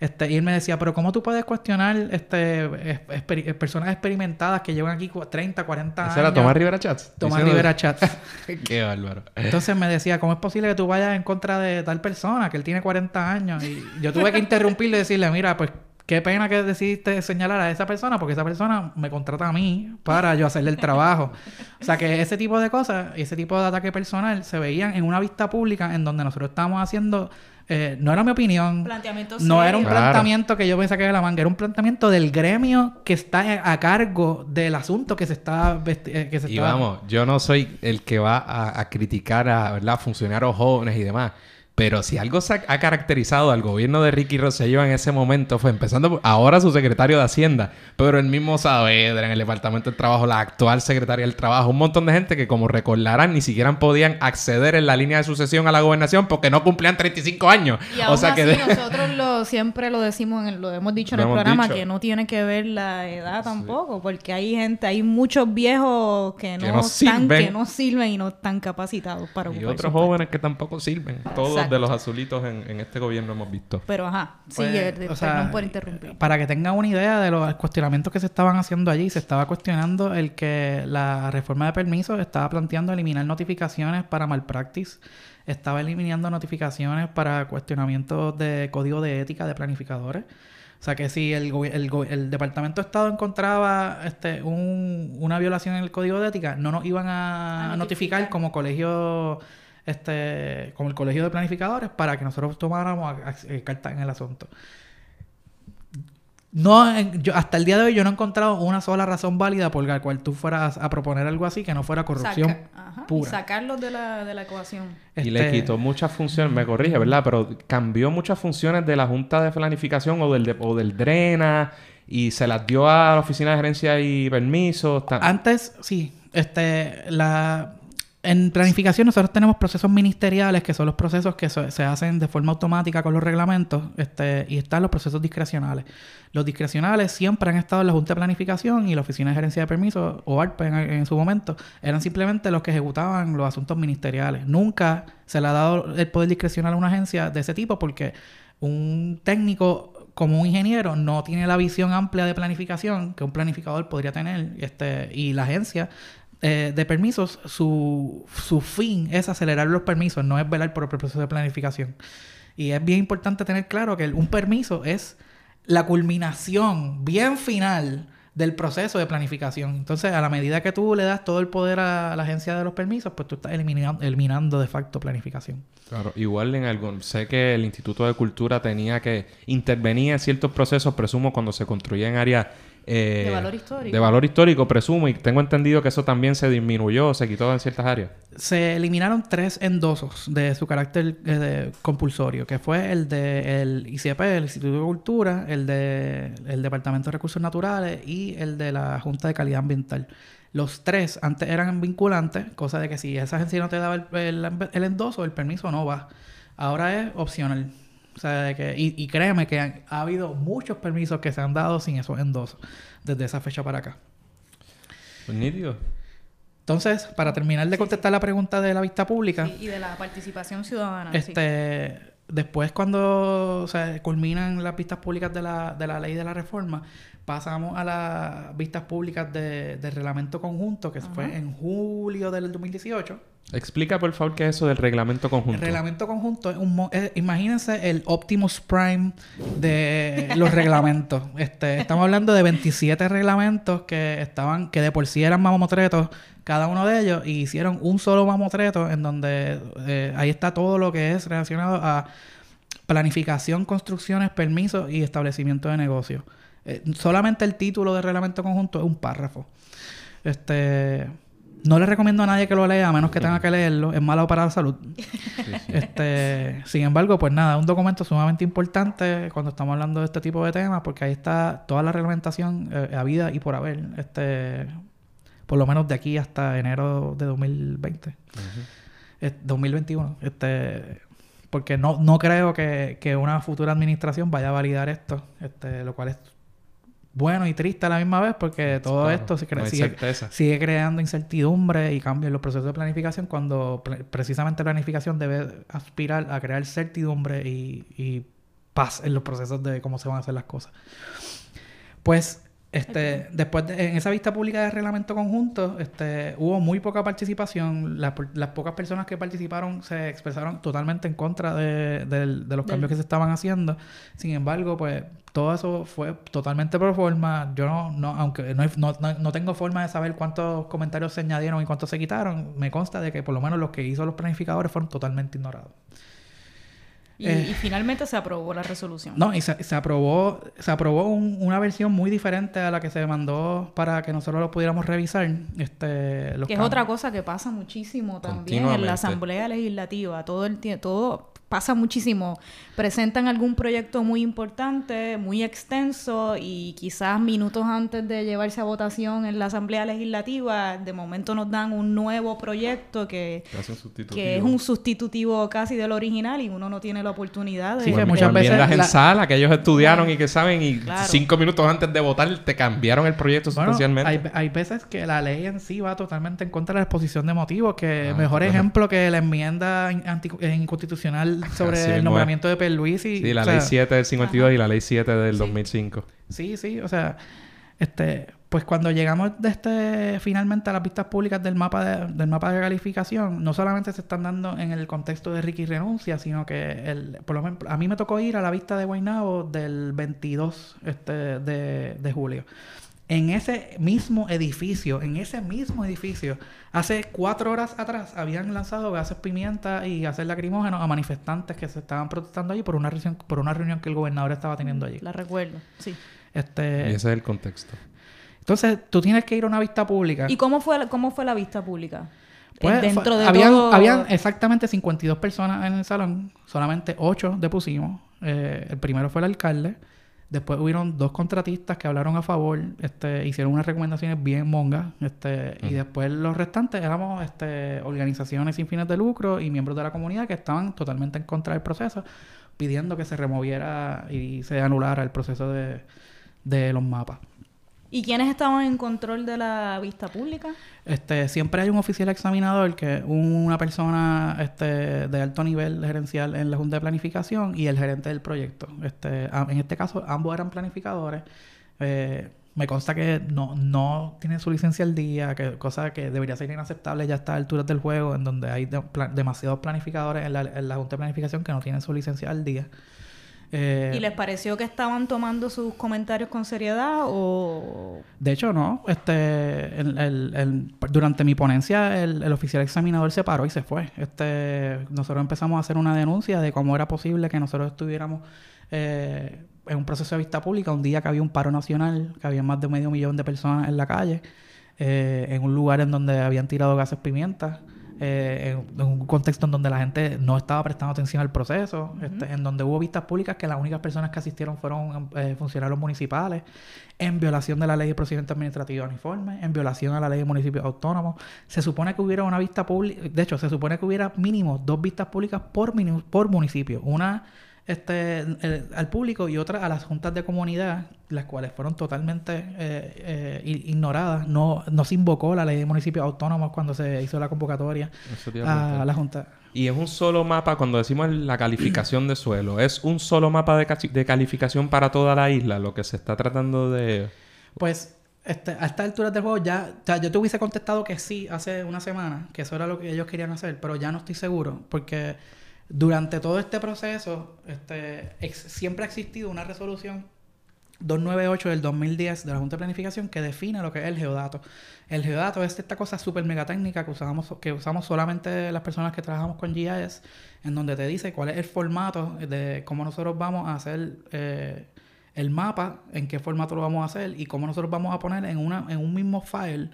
Este, y él me decía, pero ¿cómo tú puedes cuestionar este, es- exper- personas experimentadas que llevan aquí cu- 30, 40 años? ¿Ese era Tomás Rivera Chats? Tomás Diciendo- Rivera Chats. *laughs* Qué bárbaro. Entonces me decía, ¿cómo es posible que tú vayas en contra de tal persona que él tiene 40 años? Y yo tuve que interrumpirle y decirle, mira, pues qué pena que decidiste señalar a esa persona porque esa persona me contrata a mí para yo hacerle el trabajo. O sea que ese tipo de cosas y ese tipo de ataque personal se veían en una vista pública en donde nosotros estábamos haciendo... eh, no era mi opinión. Planteamiento No era un. Claro. planteamiento que yo me saqué de la manga, era un planteamiento del gremio que está a cargo del asunto que se está eh, que se Y está- vamos, yo no soy el que va a, a criticar a ¿verdad? funcionarios jóvenes y demás. Pero si algo ha, caracterizado al gobierno de Ricky Rosselló en ese momento fue empezando por ahora su secretario de Hacienda, pero el mismo Saavedra en el Departamento del Trabajo, la actual secretaria del Trabajo, un montón de gente que como recordarán ni siquiera podían acceder en la línea de sucesión a la gobernación porque no cumplían 35 años. Y aún o sea así que de- nosotros lo, siempre lo decimos, en el- lo hemos dicho en Lo el programa, dicho. que no tiene que ver la edad tampoco, porque hay gente, hay muchos viejos que no, Que no están, sirven. que no sirven y no están capacitados para y otros jóvenes que tampoco sirven. Todos Exacto. de los azulitos en, en este gobierno hemos visto. Pero ajá, Pues, o sea, perdón por interrumpir. Para que tengan una idea de los cuestionamientos que se estaban haciendo allí, se estaba cuestionando el que la reforma de permisos estaba planteando eliminar notificaciones para malpractice, estaba eliminando notificaciones para cuestionamientos de código de ética de planificadores. O sea que si el, el, el Departamento de Estado encontraba este, un- una violación en el código de ética, no nos iban a, A notificar notificar. como colegio, este, como el colegio de planificadores para que nosotros tomáramos a- a- eh, carta en el asunto. No, en- yo, hasta el día de hoy yo no he encontrado una sola razón válida por la cual tú fueras a proponer algo así que no fuera corrupción Saca- ajá, y pura. sacarlos de la, de la ecuación. Y le Este, quitó muchas funciones, me corrige, ¿verdad? Pero cambió muchas funciones de la Junta de Planificación o del, de- o del DRENA y se las dio a la Oficina de Gerencia y Permisos. Antes, sí, este, la, en planificación nosotros tenemos procesos ministeriales que son los procesos que se, hacen de forma automática con los reglamentos este, y están los procesos discrecionales. Los discrecionales siempre han estado en la Junta de Planificación y la Oficina de Gerencia de Permisos o ARPE en, en su momento eran simplemente los que ejecutaban los asuntos ministeriales. Nunca se le ha dado el poder discrecional a una agencia de ese tipo porque un técnico como un ingeniero no tiene la visión amplia de planificación que un planificador podría tener este y la agencia eh, de permisos su, su fin es acelerar los permisos no es velar por el proceso de planificación y es bien importante tener claro que un permiso es la culminación bien final del proceso de planificación. Entonces, a la medida que tú le das todo el poder a la agencia de los permisos, pues tú estás eliminando, eliminando de facto planificación. Claro, igual en algún... Sé que el Instituto de Cultura tenía que intervenir en ciertos procesos, presumo, cuando se construía en áreas... eh, De valor histórico. De valor histórico, presumo, y tengo entendido que eso también se disminuyó, se quitó en ciertas áreas. Se eliminaron tres endosos de su carácter eh, de- compulsorio, que fue el de el ICP, el Instituto de Cultura, el de el Departamento de Recursos Naturales y el de la Junta de Calidad Ambiental. Los tres antes eran vinculantes, cosa de que si esa agencia no te daba el, el- el endoso, el permiso no va. Ahora es opcional. O sea, de que, y, y créeme que han- ha habido muchos permisos que se han dado sin esos endosos desde esa fecha para acá. Pues nítido. Entonces, para terminar de contestar la pregunta de la vista pública, Sí, y de la participación ciudadana. sí. este, después cuando se culminan las vistas públicas de la, de la ley de la reforma, pasamos a las vistas públicas de, del reglamento conjunto, que fue en julio del 2018. Explica, por favor, qué es eso del reglamento conjunto. El reglamento conjunto es un... mo- eh, imagínense el Optimus Prime de los reglamentos. *laughs* Este, estamos hablando de 27 reglamentos que estaban... Que de por sí eran mamotretos cada uno de ellos. Y hicieron un solo mamotreto en donde... eh, ahí está todo lo que es relacionado a planificación, construcciones, permisos y establecimiento de negocios. Eh, solamente el título del reglamento conjunto es un párrafo. Este... No le recomiendo a nadie que lo lea, a menos que tenga que leerlo. Es malo para la salud. *laughs* Sí, sí. Este, sin embargo, pues nada, un documento sumamente importante cuando estamos hablando de este tipo de temas, porque ahí está toda la reglamentación eh, a vida y por haber, este, por lo menos de aquí hasta enero de 2020, Ujú. eh, 2021, este, porque no, no creo que, que una futura administración vaya a validar esto, este, lo cual es bueno y triste a la misma vez, porque todo Claro, esto se no sigue, sigue creando incertidumbre y cambios en los procesos de planificación cuando pre- precisamente planificación debe aspirar a crear certidumbre y, y paz en los procesos de cómo se van a hacer las cosas. Pues este, después de, en esa vista pública de reglamento conjunto, este, hubo muy poca participación. Las, las pocas personas que participaron se expresaron totalmente en contra de, de los cambios que se estaban haciendo. Sin embargo, pues todo eso fue totalmente por forma. Yo no, no aunque no, no- no tengo forma de saber cuántos comentarios se añadieron y cuántos se quitaron, me consta de que por lo menos los que hizo los planificadores fueron totalmente ignorados. Y, Eh. y finalmente se aprobó la resolución. No, y se, se aprobó, se aprobó un- una versión muy diferente a la que se mandó para que nosotros lo pudiéramos revisar. Este, los que es otra cosa que pasa muchísimo también en la Asamblea Legislativa. Todo el tiempo, todo pasa muchísimo. Presentan algún proyecto muy importante, muy extenso y quizás minutos antes de llevarse a votación en la Asamblea Legislativa, de momento nos dan un nuevo proyecto que, Que es un sustitutivo casi del original y uno no tiene la oportunidad de... Sí, que muchas veces enmiendas en la- sala que ellos estudiaron y que saben y Claro. cinco minutos antes de votar te cambiaron el proyecto Bueno, sustancialmente. hay, hay veces que la ley en sí va totalmente en contra de la exposición de motivos, que Ah, mejor claro. ejemplo que la enmienda anti- inconstitucional sobre Así el nombramiento de Pierluisi. Sí, la o sea, ley 7 del 52 y la ley 7 del Sí. 2005. Sí, sí, o sea, este, pues cuando llegamos de este, finalmente a las vistas públicas del mapa de, del mapa de calificación, no solamente se están dando en el contexto de Ricky renuncia, sino que el, por lo menos a mí me tocó ir a la vista de Guaynabo del 22 este, de, de julio. En ese mismo edificio, en ese mismo edificio, hace cuatro horas atrás habían lanzado gases pimienta y gases lacrimógenos a manifestantes que se estaban protestando allí por una reunión, por una reunión que el gobernador estaba teniendo allí. La recuerdo, sí. Y Este, ese es el contexto. entonces, tú tienes que ir a una vista pública. ¿Y cómo fue, la- cómo fue la vista pública? Pues, Eh, Dentro fue- de habían, todo... habían exactamente 52 personas en el salón, solamente 8 depusimos. Eh, el primero fue el alcalde. Después hubieron dos contratistas que hablaron a favor, este, hicieron unas recomendaciones bien mongas, este, y después los restantes éramos este, organizaciones sin fines de lucro y miembros de la comunidad que estaban totalmente en contra del proceso, pidiendo que se removiera y se anulara el proceso de, de los mapas. ¿Y quiénes estaban en control de la vista pública? Este, siempre hay un oficial examinador que una persona este, de alto nivel gerencial en la Junta de Planificación y el gerente del proyecto. Este, en este caso, ambos eran planificadores. Eh, me consta que no, no tienen su licencia al día, que cosa que debería ser inaceptable ya a estas alturas del juego, en donde hay demasiados planificadores en la, en la Junta de Planificación que no tienen su licencia al día. Eh, ¿Y les pareció que estaban tomando sus comentarios con seriedad o...? De hecho, no. Este, el- el- el- durante mi ponencia, el, oficial examinador se paró y se fue. Este, nosotros empezamos a hacer una denuncia de cómo era posible que nosotros estuviéramos eh, en un proceso de vista pública un día que había un paro nacional, que había más de medio millón de personas en la calle, eh, en un lugar en donde habían tirado gases pimienta. Eh, en, en un contexto en donde la gente no estaba prestando atención al proceso, este, en donde hubo vistas públicas que las únicas personas que asistieron fueron eh, funcionarios municipales, en violación de la ley de procedimiento administrativo uniforme, en violación a la ley de municipios autónomos. Se supone que hubiera una vista pública, de hecho, se supone que hubiera mínimo dos vistas públicas por, por municipio. Una este, el- al público y otra a las juntas de comunidad, las cuales fueron totalmente eh, eh, ignoradas. No, no se invocó la ley de municipios autónomos cuando se hizo la convocatoria a a la junta. Y es un solo mapa, cuando decimos la calificación de suelo, es un solo mapa de, de calificación para toda la isla, lo que se está tratando de... Pues este, a estas alturas del juego ya, ya yo te hubiese contestado que sí hace una semana, que eso era lo que ellos querían hacer, pero ya no estoy seguro, porque durante todo este proceso este, siempre ha existido una resolución 298 del 2010 de la Junta de Planificación que define lo que es el geodato. El geodato es esta cosa súper mega técnica que usamos, que usamos solamente las personas que trabajamos con GIS, en donde te dice cuál es el formato de cómo nosotros vamos a hacer eh, el mapa, en qué formato lo vamos a hacer y cómo nosotros vamos a poner en, una, en un mismo file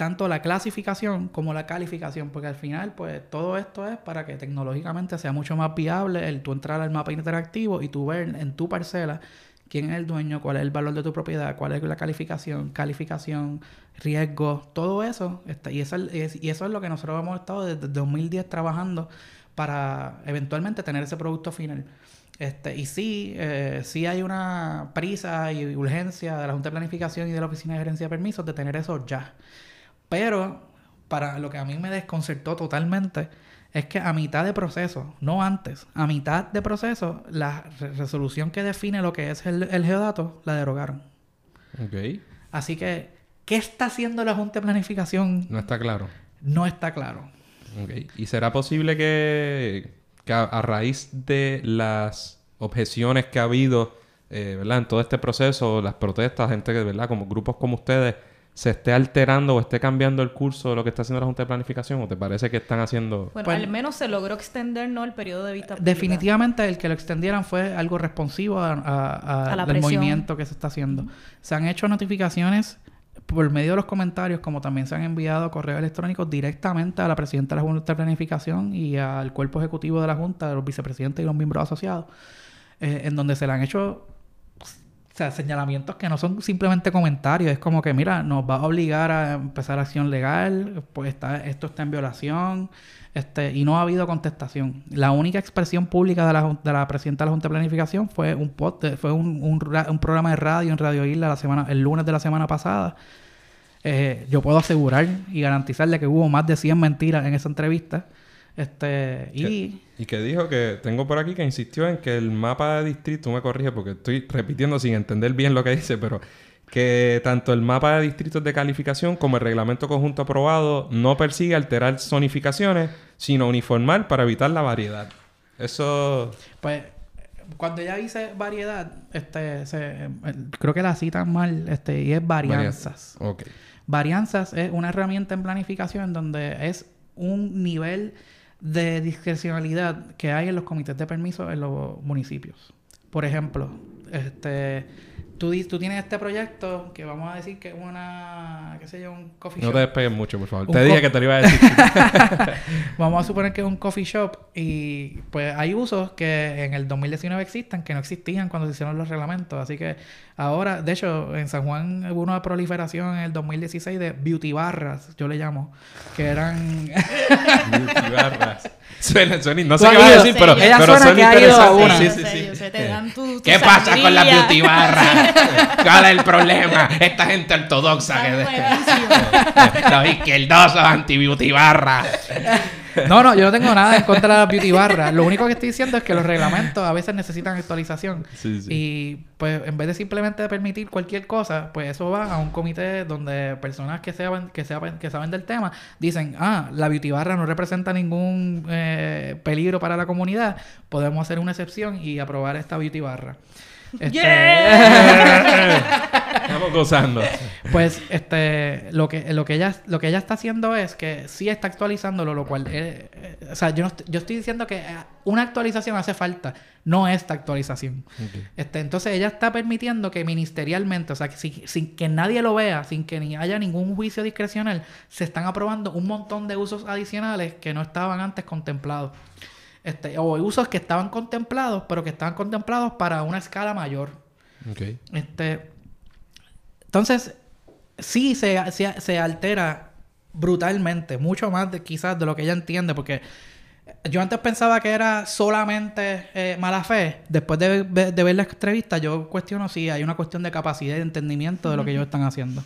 tanto la clasificación como la calificación, porque al final, pues todo esto es para que tecnológicamente sea mucho más viable el tú entrar al mapa interactivo y tú ver en tu parcela quién es el dueño, cuál es el valor de tu propiedad, cuál es la calificación, calificación, riesgo, todo eso. está- y, eso es, y eso es lo que nosotros hemos estado desde 2010 trabajando para eventualmente tener ese producto final. Este, y sí, eh, sí hay una prisa y urgencia de la Junta de Planificación y de la Oficina de Gerencia de Permisos de tener eso ya. Pero para lo que a mí me desconcertó totalmente es que a mitad de proceso, no antes, a mitad de proceso, la re- resolución que define lo que es el, el geodato la derogaron. Ok. Así que, ¿qué está haciendo la Junta de Planificación? No está claro. No está claro. Ok. ¿Y será posible que, que a, a raíz de las objeciones que ha habido eh, ¿verdad? en todo este proceso, las protestas, gente que, ¿verdad? como grupos como ustedes, se esté alterando o esté cambiando el curso de lo que está haciendo la Junta de Planificación? ¿O te parece que están haciendo...? Bueno, Pues- al menos se logró extender ¿no? el periodo de vista. Definitivamente el que lo extendieran fue algo responsivo a, a- a- A del movimiento que se está haciendo. Se han hecho notificaciones por medio de los comentarios, como también se han enviado correos electrónicos directamente a la presidenta de la Junta de Planificación y al cuerpo ejecutivo de la Junta, de los vicepresidentes y los miembros asociados, eh, en donde se le han hecho sea, señalamientos que no son simplemente comentarios, es como que, mira, nos va a obligar a empezar acción legal, pues está, esto está en violación, este, y no ha habido contestación. La única expresión pública de la, de la presidenta de la Junta de Planificación fue un pod- fue un, un programa de radio en Radio Isla la semana, el lunes de la semana pasada. Eh, yo puedo asegurar y garantizarle que hubo más de 100 mentiras en esa entrevista. Este, y... Y que dijo que tengo por aquí que insistió en que el mapa de distrito, tú me corriges porque estoy repitiendo sin entender bien lo que dice, pero que tanto el mapa de distritos de calificación como el reglamento conjunto aprobado no persigue alterar zonificaciones, sino uniformar para evitar la variedad. Eso Pues cuando ella dice variedad, este, se- creo que la citan mal, este, y es varianzas. Ok. Varianzas es una herramienta en planificación donde es un nivel de discrecionalidad que hay en los comités de permiso en los municipios. Por ejemplo, este, tú, tú tienes este proyecto que vamos a decir que es una, qué sé yo, un coffee No shop. te despegues mucho, por favor. Un Te dije que te lo iba a decir. *laughs* Vamos a suponer que es un coffee shop y pues hay usos que en el 2019 existen que no existían cuando se hicieron los reglamentos. Así que ahora, de hecho, en San Juan hubo una proliferación en el 2016 de beauty barras, yo le llamo, que eran... Beauty barras. *laughs* Suena, suena- no sé qué vas a decir, pero, Ella pero suena suena que ha ido a interesante. una. Sí, sí, sí. ¿Qué pasa con la beauty barra? *laughs* ¿Cuál es el problema? Esta gente ortodoxa que... Los izquierdosos anti-beauty barra. No, no, yo no tengo nada en contra de la beauty barra. Lo único que estoy diciendo es que los reglamentos a veces necesitan actualización. Sí, sí. Y pues en vez de simplemente permitir cualquier cosa, pues eso va a un comité donde personas que saben, que saben, que saben del tema dicen, ah, la beauty barra no representa ningún eh, peligro para la comunidad, podemos hacer una excepción y aprobar esta beauty barra. Este, *laughs* Estamos gozando. Pues este lo que lo que ella lo que ella está haciendo es que sí está actualizándolo, lo cual eh, eh, o sea, yo no yo estoy diciendo que eh, una actualización hace falta, no esta actualización. Este, entonces ella está permitiendo que ministerialmente, o sea, que si- sin que nadie lo vea, sin que ni haya ningún juicio discrecional, se están aprobando un montón de usos adicionales que no estaban antes contemplados. Este, o usos que estaban contemplados, pero que estaban contemplados para una escala mayor. Este, entonces, sí se, se, se altera brutalmente, mucho más de quizás de lo que ella entiende, porque yo antes pensaba que era solamente eh, mala fe. Después de, de ver la entrevista, yo cuestiono si hay una cuestión de capacidad y de entendimiento de lo que ellos están haciendo.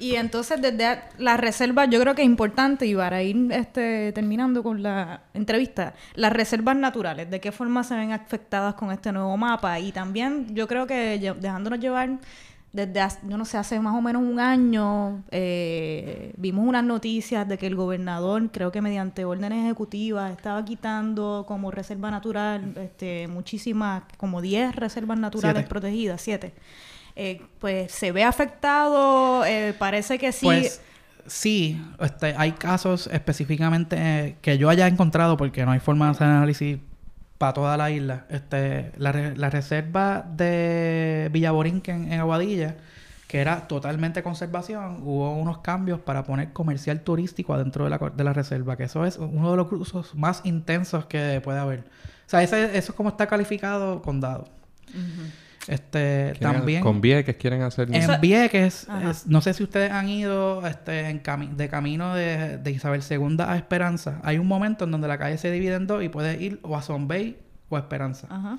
Y entonces desde la reserva, yo creo que es importante, y para ir este, terminando con la entrevista, las reservas naturales, de qué forma se ven afectadas con este nuevo mapa. Y también yo creo que dejándonos llevar desde, hace- yo no sé, hace más o menos un año, eh, vimos unas noticias de que el gobernador, creo que mediante órdenes ejecutivas, estaba quitando como reserva natural este, muchísimas, como 10 reservas naturales Siete. protegidas, 7 eh, pues se ve afectado, eh, parece que sí. Pues sí, este, hay casos específicamente eh, que yo haya encontrado, porque no hay forma de hacer análisis para toda la isla. Este, la, la reserva de Villaborinquen en Aguadilla, que era totalmente conservación, hubo unos cambios para poner comercial turístico adentro de la, de la reserva, que eso es uno de los usos más intensos que puede haber. O sea, ese, eso es como está calificado condado. Este, Quieren- también... Con Vieques quieren hacer... Eso- En Vieques, es- no sé si ustedes han ido este, en cami- de camino de, de Isabel II a Esperanza. Hay un momento en donde la calle se divide en dos y puedes ir o a Zombay o Esperanza. Ajá.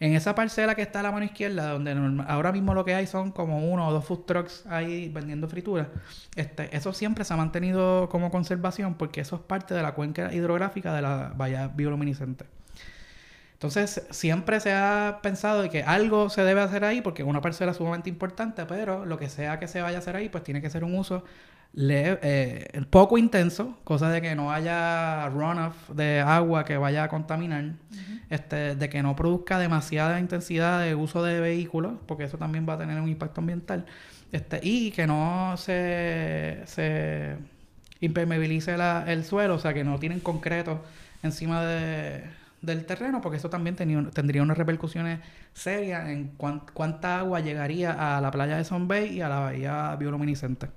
En esa parcela que está a la mano izquierda, donde ahora mismo lo que hay son como uno o dos food trucks ahí vendiendo frituras, este, eso siempre se ha mantenido como conservación porque eso es parte de la cuenca hidrográfica de la bahía bioluminiscente. Entonces, siempre se ha pensado de que algo se debe hacer ahí porque es una parcela sumamente importante, pero lo que sea que se vaya a hacer ahí, pues tiene que ser un uso eh, poco intenso, cosa de que no haya runoff de agua que vaya a contaminar, este, de que no produzca demasiada intensidad de uso de vehículos, porque eso también va a tener un impacto ambiental, este, y que no se, se impermeabilice la- el suelo, o sea, que no tienen concreto encima de, del terreno, porque eso también tenía- tendría unas repercusiones serias en cuán- cuánta agua llegaría a la playa de Son Bay y a la bahía bioluminiscente.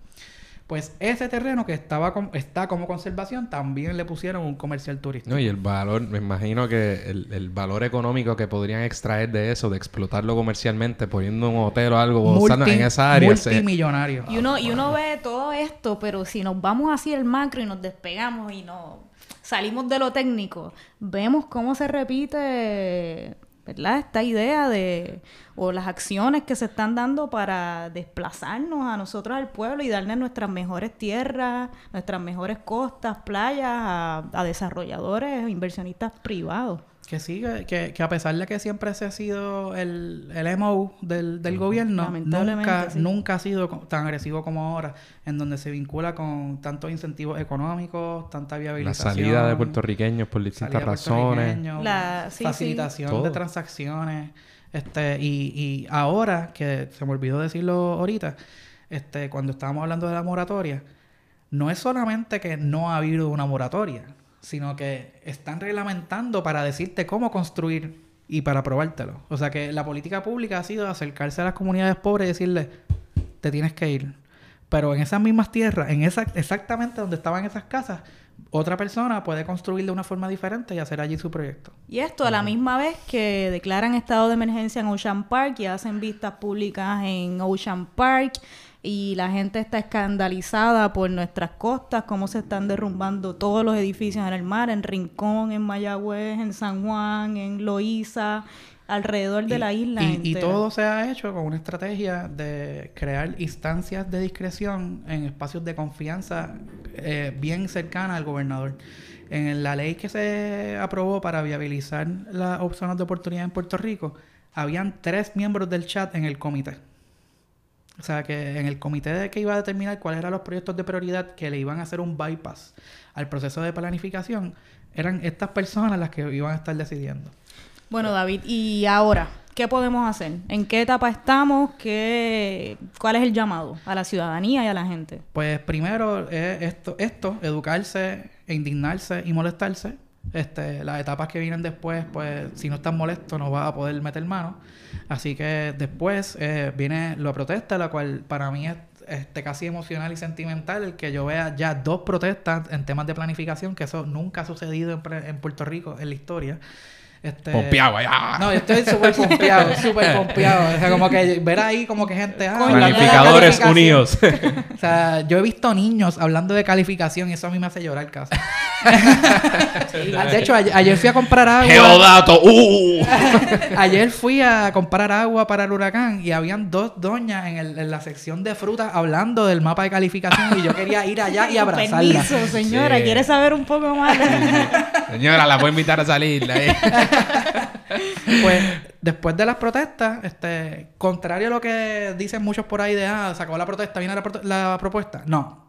Pues ese terreno que estaba com- está como conservación también le pusieron un comercial turístico. No, y el valor, me imagino que el, el valor económico que podrían extraer de eso, de explotarlo comercialmente, poniendo un hotel o algo, usando en esa área. multimillonario. Y uno, y uno ve todo esto, pero si nos vamos así al macro y nos despegamos y nos salimos de lo técnico, vemos cómo se repite, ¿verdad? Esta idea de, o las acciones que se están dando para desplazarnos a nosotros al pueblo y darle nuestras mejores tierras, nuestras mejores costas, playas a, a desarrolladores, inversionistas privados. Que sí, que- que, que a pesar de que siempre ese ha sido el, el MO del, del gobierno, nunca, sí. nunca ha sido tan agresivo como ahora, en donde se vincula con tantos incentivos económicos, tanta la viabilización. salida de puertorriqueños por distintas razones. La- sí, facilitación de transacciones. Este, y, y ahora, que se me olvidó decirlo ahorita, este, cuando estábamos hablando de la moratoria, no es solamente que no ha habido una moratoria, sino que están reglamentando para decirte cómo construir y para probártelo. O sea que la política pública ha sido acercarse a las comunidades pobres y decirle, te tienes que ir. Pero en esas mismas tierras, en esa, exactamente donde estaban esas casas, otra persona puede construir de una forma diferente y hacer allí su proyecto. Y esto a la misma vez que declaran estado de emergencia en Ocean Park y hacen vistas públicas en Ocean Park y la gente está escandalizada por nuestras costas, cómo se están derrumbando todos los edificios en el mar, en Rincón, en Mayagüez, en San Juan, en Loíza, alrededor de Y- la isla. Y, todo se ha hecho con una estrategia de crear instancias de discreción en espacios de confianza eh, bien cercana al gobernador. En la ley que se aprobó para viabilizar las opciones de oportunidad en Puerto Rico, habían tres miembros del chat en el comité. O sea que en el comité de que iba a determinar cuáles eran los proyectos de prioridad que le iban a hacer un bypass al proceso de planificación, eran estas personas las que iban a estar decidiendo. Bueno, David, y ahora, ¿qué podemos hacer? ¿En qué etapa estamos? ¿Qué, ¿Cuál es el llamado a la ciudadanía y a la gente? Pues primero es esto, esto, educarse, indignarse y molestarse. Este, las etapas que vienen después, pues si no estás molesto no vas a poder meter mano. Así que después eh, viene la protesta, la cual para mí es este, casi emocional y sentimental que yo vea ya dos protestas en temas de planificación, que eso nunca ha sucedido en, en Puerto Rico en la historia. Este, Pompeado allá. No, yo estoy súper pompeado, súper pompeado. O sea, como que ver ahí como que gente... ah, Planificadores unidos. *laughs* O sea, yo he visto niños hablando de calificación y eso a mí me hace llorar casi. de hecho, ayer, fui a comprar agua. Geodato. ¡Uh! *laughs* Ayer fui a comprar agua para el huracán y habían dos doñas en, el- en la sección de frutas hablando del mapa de calificación y yo quería ir allá y *laughs* abrazarla. Permiso, señora, Sí. ¿quiere saber un poco más? Señora, la puedo invitar a salir. ¿eh? *laughs* Pues después de las protestas, este, contrario a lo que dicen muchos por ahí de, ah, sacó la protesta, viene la, la propuesta. No.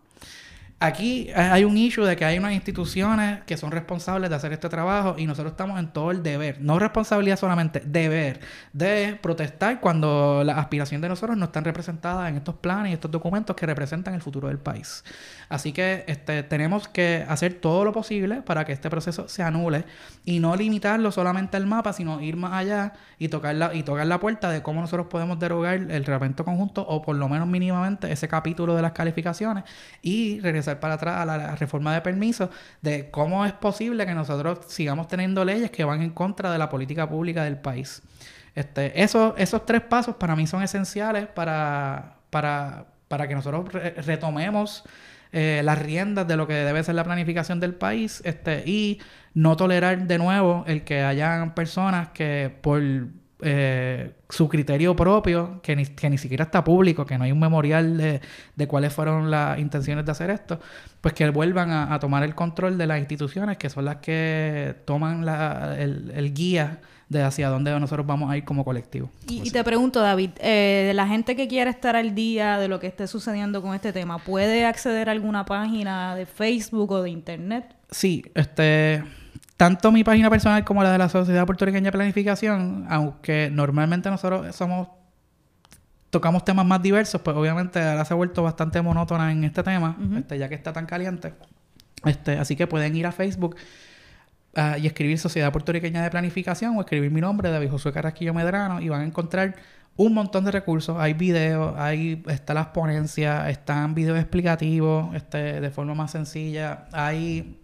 Aquí hay un issue de que hay unas instituciones que son responsables de hacer este trabajo y nosotros estamos en todo el deber, no responsabilidad solamente, deber de protestar cuando las aspiraciones de nosotros no están representadas en estos planes y estos documentos que representan el futuro del país. Así que este, tenemos que hacer todo lo posible para que este proceso se anule y no limitarlo solamente al mapa, sino ir más allá y tocar la, y tocar la puerta de cómo nosotros podemos derogar el reglamento conjunto o por lo menos mínimamente ese capítulo de las calificaciones y regresar para atrás a la, reforma de permisos de cómo es posible que nosotros sigamos teniendo leyes que van en contra de la política pública del país. Este, esos, esos tres pasos para mí son esenciales para, para, para que nosotros re- retomemos eh, las riendas de lo que debe ser la planificación del país este, y no tolerar de nuevo el que hayan personas que por eh, su criterio propio, que ni, que ni siquiera está público, que no hay un memorial de, de cuáles fueron las intenciones de hacer esto, pues que vuelvan a, a tomar el control de las instituciones que son las que toman la, el, el guía de hacia dónde nosotros vamos a ir como colectivo. Y, y te pregunto, David, eh, de la gente que quiere estar al día de lo que esté sucediendo con este tema, ¿puede acceder a alguna página de Facebook o de Internet? Sí, este tanto mi página personal como la de la Sociedad Puertorriqueña de Planificación, aunque normalmente nosotros somos tocamos temas más diversos, pues obviamente ahora se ha vuelto bastante monótona en este tema, este, ya que está tan caliente. Este, así que pueden ir a Facebook ah, y escribir Sociedad Puertorriqueña de Planificación o escribir mi nombre, David Josué Carrasquillo Medrano, y van a encontrar un montón de recursos. Hay videos, hay están las ponencias, están videos explicativos este, de forma más sencilla, hay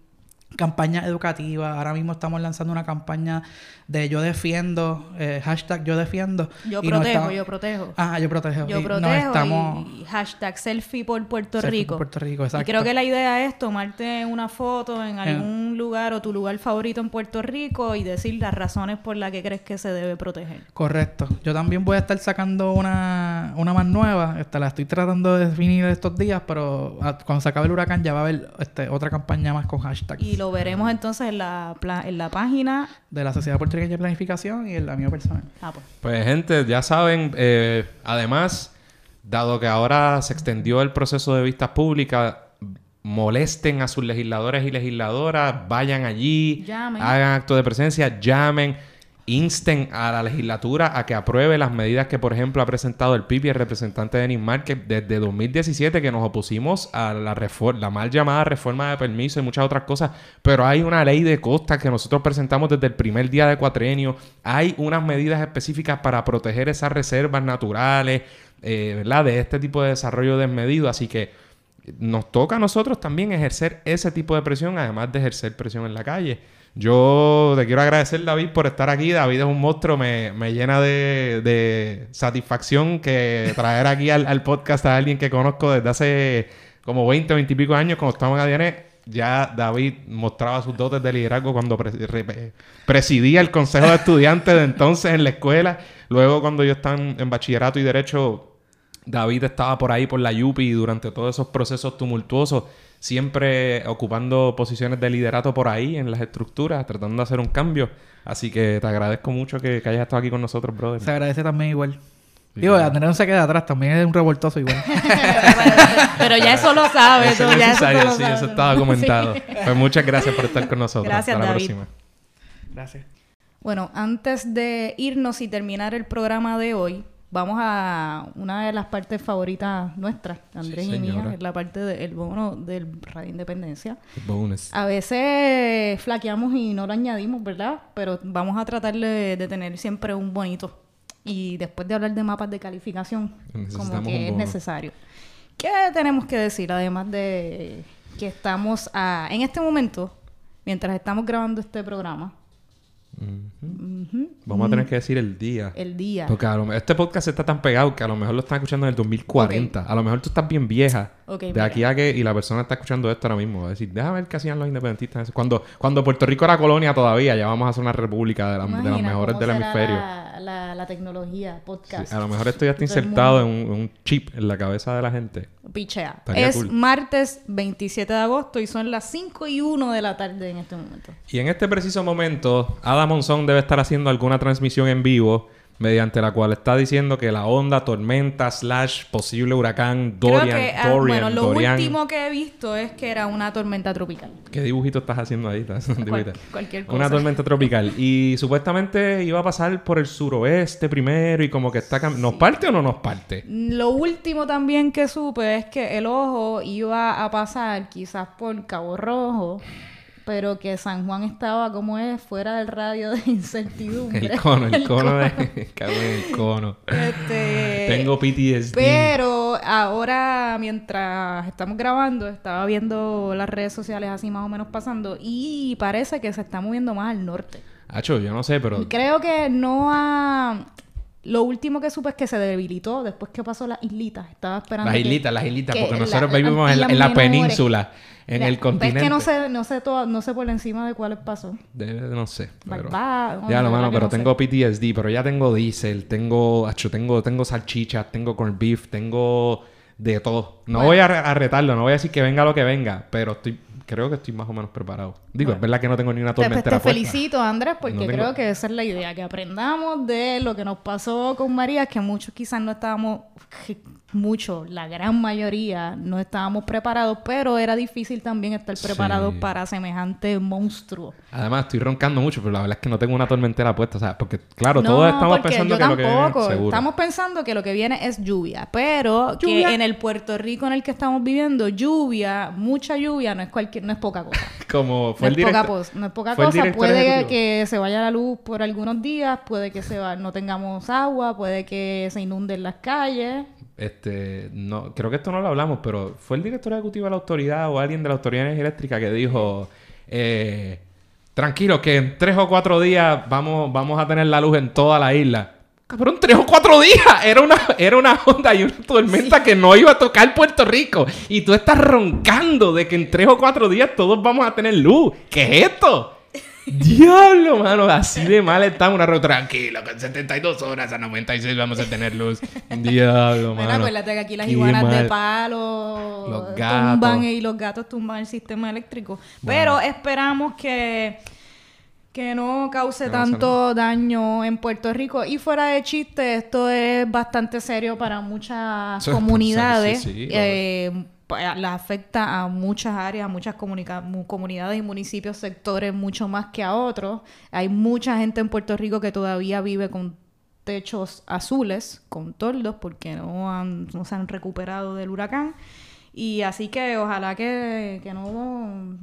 campañas educativas. Ahora mismo estamos lanzando una campaña de yo defiendo, eh, hashtag yo defiendo. Yo y protejo, estamos- yo protejo. Ah, yo protejo. Yo Y protejo estamos... y, y hashtag selfie por Puerto Selfie Rico. por Puerto Rico, Y exacto. creo que la idea es tomarte una foto en algún lugar o tu lugar favorito en Puerto Rico y decir las razones por las que crees que se debe proteger. Correcto. Yo también voy a estar sacando una, una más nueva. Esta la estoy tratando de definir estos días, pero cuando se acabe el huracán ya va a haber este, otra campaña más con hashtags. Y lo veremos entonces en la, pla- en la página. De la Sociedad Puertorriqueña de Planificación y en la mía personal. Ah, pues. Pues gente, ya saben, eh, además, dado que ahora se extendió el proceso de vistas públicas, molesten a sus legisladores y legisladoras, vayan allí, Llamen. hagan acto de presencia, llamen, insten a la legislatura a que apruebe las medidas que, por ejemplo, ha presentado el PIB y el representante de Denis Márquez desde 2017, que nos opusimos a la, la mal llamada reforma de permiso y muchas otras cosas, pero hay una ley de costas que nosotros presentamos desde el primer día de cuatrenio, hay unas medidas específicas para proteger esas reservas naturales, eh. De este tipo de desarrollo desmedido, así que nos toca a nosotros también ejercer ese tipo de presión, además de ejercer presión en la calle. Yo te quiero agradecer, David, por estar aquí. David es un monstruo, me, me llena de, de satisfacción que traer aquí al, al podcast a alguien que conozco desde hace como 20, 20 y pico años, cuando estaba en ADN. Ya David mostraba sus dotes de liderazgo cuando pre- re- presidía el consejo de estudiantes de entonces en la escuela. Luego, cuando yo estaba en, en bachillerato y derecho, David estaba por ahí por la Yupi durante todos esos procesos tumultuosos, siempre ocupando posiciones de liderato por ahí en las estructuras, tratando de hacer un cambio. Así que te agradezco mucho que, que hayas estado aquí con nosotros, brother. Se agradece también igual. Digo, Andrés no se queda atrás, también es un revoltoso igual. *laughs* Pero ya eso lo sabes. Eso tú, ya eso necesario, lo sí, sabes, eso estaba comentado. Sí. Pues muchas gracias por estar con *laughs* nosotros. Gracias, Hasta la David. próxima. Gracias. Bueno, antes de irnos y terminar el programa de hoy, vamos a una de las partes favoritas nuestras, Andrés Sí, y mía, es la parte del bono del Radio Independencia. Bonus. A veces flaqueamos y no lo añadimos, ¿verdad? Pero vamos a tratar de, de tener siempre un bonito. Y después de hablar de mapas de calificación, como que es necesario. ¿Qué tenemos que decir? Además de que estamos a- en este momento, mientras estamos grabando este programa, Vamos a tener que decir el día. el día. Porque a lo este podcast está tan pegado que a lo mejor lo están escuchando en el 2040. A lo mejor tú estás bien vieja. De mira. aquí a que... Y la persona está escuchando esto ahora mismo. Va a decir, déjame ver qué hacían los independentistas. Cuando, cuando Puerto Rico era colonia todavía, ya vamos a ser una república de, la- de las mejores del será hemisferio. La, tecnología, Sí, podcast. a lo mejor esto ya está insertado en un, un chip en la cabeza de la gente. Pichea. Estaría Es cool. martes 27 de agosto y son las 5 y 1 de la tarde en este momento. Y en este preciso momento, Ada Monzón debe estar haciendo alguna transmisión en vivo mediante la cual está diciendo que la onda, tormenta, slash, posible huracán, Dorian, Creo que, ah, Dorian, bueno, lo Dorian. último que he visto es que era una tormenta tropical. ¿Qué dibujito estás haciendo ahí? *laughs* Estás Cual- cualquier cosa. Una tormenta tropical. Y supuestamente iba a pasar por el suroeste primero y como que está... cam- ¿Nos parte o no nos parte? Lo último también que supe es que el ojo iba a pasar quizás por Cabo Rojo, pero que San Juan estaba como es fuera del radio de *laughs* incertidumbre. El cono, el *laughs* cono de... *laughs* El cono. Este, Tengo PTSD. Pero ahora, mientras estamos grabando, estaba viendo las redes sociales así más o menos pasando y parece que se está moviendo más al norte. Hacho, yo no sé, pero... Creo que no ha... Lo último que supe es que se debilitó después que pasó las islitas. Estaba esperando. Las que- islitas, las islitas, que porque nosotros vivimos en, la- en península, en La- el Es continente. que no sé, no sé, todo, no sé por encima de cuáles pasó. De- no sé. Pero... Ya, lo mano, pero no sé. tengo PTSD, pero ya tengo diésel, tengo, acho, tengo, tengo salchichas, tengo corned beef, tengo de todo. No Bueno. voy a, a retarlo, no voy a decir que venga lo que venga, pero estoy, creo que estoy más o menos preparado. Digo, es verdad que no tengo ni una Te, tormentera te puesta. felicito, Andrés, porque No tengo- creo que esa es la idea, que aprendamos de lo que nos pasó con María, que muchos quizás no estábamos, que muchos, la gran mayoría, no estábamos preparados, pero era difícil también estar Sí. preparados para semejante monstruo. Además, estoy roncando mucho, pero la verdad es que no tengo una tormentera puesta, o sea, porque claro, No, todos estamos pensando yo que lo que. Estamos pensando que lo que viene es lluvia, pero Lluvia. que en el Puerto Rico en el que estamos viviendo, lluvia, mucha lluvia, no es cualquier, no es poca cosa. *laughs* Como fue no, el poca, no es poca cosa. Puede ejecutivo. que se vaya la luz por algunos días, puede que se va- no tengamos agua, puede que se inunden las calles. Este, no, creo que esto no lo hablamos, pero fue el director ejecutivo de la autoridad o alguien de la autoridad de energía eléctrica que dijo, eh, tranquilo, que en tres o cuatro días vamos, vamos a tener la luz en toda la isla. Cabrón, tres o cuatro días. Era una, era una onda y una tormenta que no iba a tocar Puerto Rico. Y tú estás roncando de que en tres o cuatro días todos vamos a tener luz. ¿Qué es esto? Diablo, mano, así de mal estamos. Una tranquilo, que en 72 horas a 96 vamos a tener luz. Diablo, Bueno, mano. acuérdate que aquí las Qué iguanas de palo Los tumban gatos. y los gatos tumban el sistema eléctrico. Pero esperamos que, que no cause no tanto daño en Puerto Rico. Y fuera de chiste, esto es bastante serio para muchas *laughs* comunidades. sí, sí, Eh, la afecta a muchas áreas, a muchas comunidades y municipios, sectores, mucho más que a otros. Hay mucha gente en Puerto Rico que todavía vive con techos azules, con toldos, porque no, han- no se han recuperado del huracán. Y así que ojalá que, que no...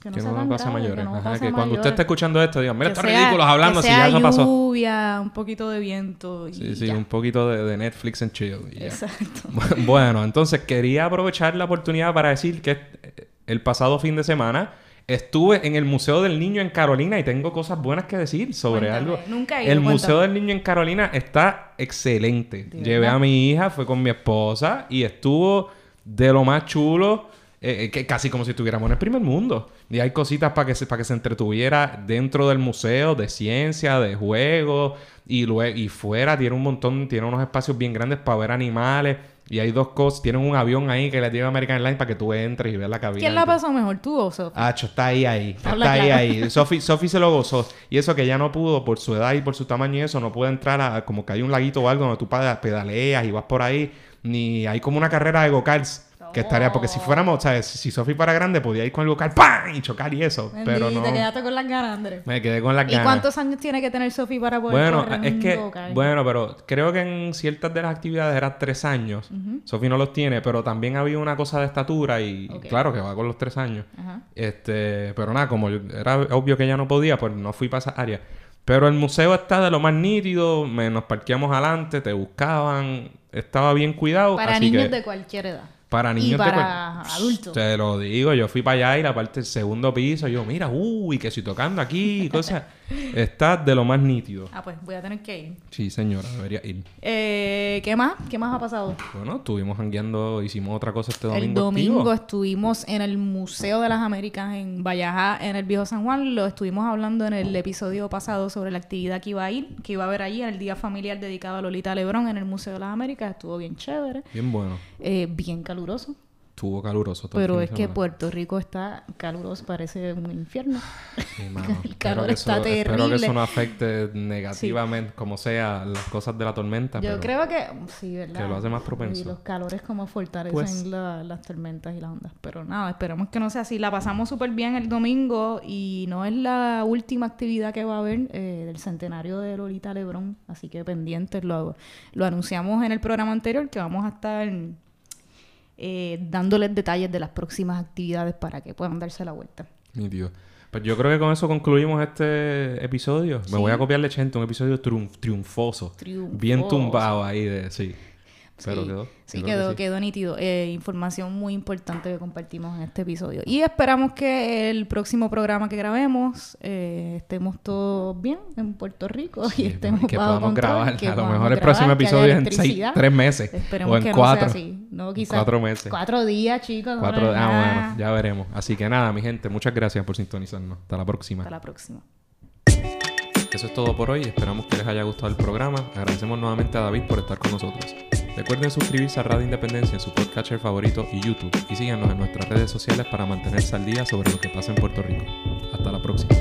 Que no, Que no grave, mayores. que no Ajá, pase que a cuando usted esté escuchando esto, digan, mira, estos sea- ridículos hablando si ya eso pasó. lluvia, un poquito de viento y Sí, sí, ya. un poquito de, de Netflix and chill. y ya. Exacto. *laughs* Bueno, entonces quería aprovechar la oportunidad para decir que eh, el pasado fin de semana estuve en el Museo del Niño en Carolina y tengo cosas buenas que decir sobre Cuéntame, algo. nunca he ido, el cuéntame. Museo del Niño en Carolina está excelente. ¿De Llevé a mi hija, fue con mi esposa y estuvo de lo más chulo. Eh, eh, que casi como si estuviéramos en el primer mundo. Y hay cositas para que se, para que se entretuviera dentro del museo de ciencia, de juegos. Y, luego, y fuera tiene un montón, tiene unos espacios bien grandes para ver animales. Y hay dos cosas, tienen un avión ahí que le lleva American Airlines para que tú entres y veas la cabina. ¿Quién la pasó mejor, tú o Sofía? Acho, está ahí, ahí. *laughs* Está Habla ahí, claro. ahí. Sophie, Sophie se lo gozó. Y eso que ya no pudo, por su edad y por su tamaño y eso, no puede entrar a como que hay un laguito o algo donde tú pa- pedaleas y vas por ahí. Ni hay como una carrera de go-karts. Que estaría, porque si fuéramos, ¿sabes? Si Sophie fuera grande, podía ir con el go-kart ¡pam! y chocar y eso. Pero no. Te quedaste con las ganas, Andrés. Me quedé con las ¿Y ganas. cuántos años tiene que tener Sofía para poder Bueno, correr es un que, bueno, pero creo que en ciertas de las actividades eran tres años. Sophie no los tiene, pero también había una cosa de estatura y claro que va con los tres años. Ajá. Este, pero nada, como yo- era obvio que ella no podía, pues no fui para esa área. Pero el museo está de lo más nítido, me, nos parqueamos adelante, te buscaban, estaba bien cuidado. Para así niños que- de cualquier edad. Para y niños de para adultos. Te lo digo, yo fui para allá y la parte del segundo piso, yo, mira, uy, que estoy tocando aquí, y cosas. Está de lo más nítido. Ah, pues voy a tener que ir. Sí, señora, debería ir. Eh, ¿Qué más? ¿Qué más ha pasado? Bueno, estuvimos jangueando, hicimos otra cosa este domingo. el domingo activo. estuvimos en el Museo de las Américas en Vallajá, en el Viejo San Juan. Lo estuvimos hablando en el episodio pasado sobre la actividad que iba a ir, que iba a haber allí, en el día familiar dedicado a Lolita Lebrón en el Museo de las Américas. Estuvo bien chévere, Bien bueno. eh, bien caluroso. Estuvo caluroso todo Pero es que. Puerto Rico está caluroso, parece un infierno. Sí, *laughs* mano. el calor está eso- Espero que terrible. eso no afecte negativamente, como sea, las cosas de la tormenta. Yo pero- creo que sí, ¿verdad? que lo hace más Y propenso. los calores como fortalecen Pues- la- las tormentas y las ondas. Pero nada, esperemos que no sea así. La pasamos súper bien el domingo y no es la última actividad que va a haber eh, del centenario de Lolita Lebrón. Así que pendientes, lo, lo anunciamos en el programa anterior que vamos a estar eh, dándoles detalles de las próximas actividades para que puedan darse la vuelta. Nítido. Pues yo creo que con eso concluimos este episodio. Sí. Me voy a copiar de Chente, un episodio triun- triunfoso. Triunfoso. Bien tumbado ahí de... Sí. Pero Sí, quedó. Sí, quedó, que sí. quedó nítido. Eh, información muy importante que compartimos en este episodio. Y esperamos que el próximo programa que grabemos eh, estemos todos bien en Puerto Rico Sí, y estemos que bajo podamos control, grabar. que A lo mejor el próximo episodio es en seis, tres meses. Esperemos o en que cuatro. no sea así. No, quizás Cuatro meses. Cuatro días, chicos. Cuatro, ah, bueno, ya veremos. Así que nada, mi gente, muchas gracias por sintonizarnos. Hasta la próxima. Hasta la próxima. Eso es todo por hoy. Esperamos que les haya gustado el programa. Agradecemos nuevamente a David por estar con nosotros. Recuerden suscribirse a Radio Independencia en su podcatcher favorito y YouTube. Y síganos en nuestras redes sociales para mantenerse al día sobre lo que pasa en Puerto Rico. Hasta la próxima.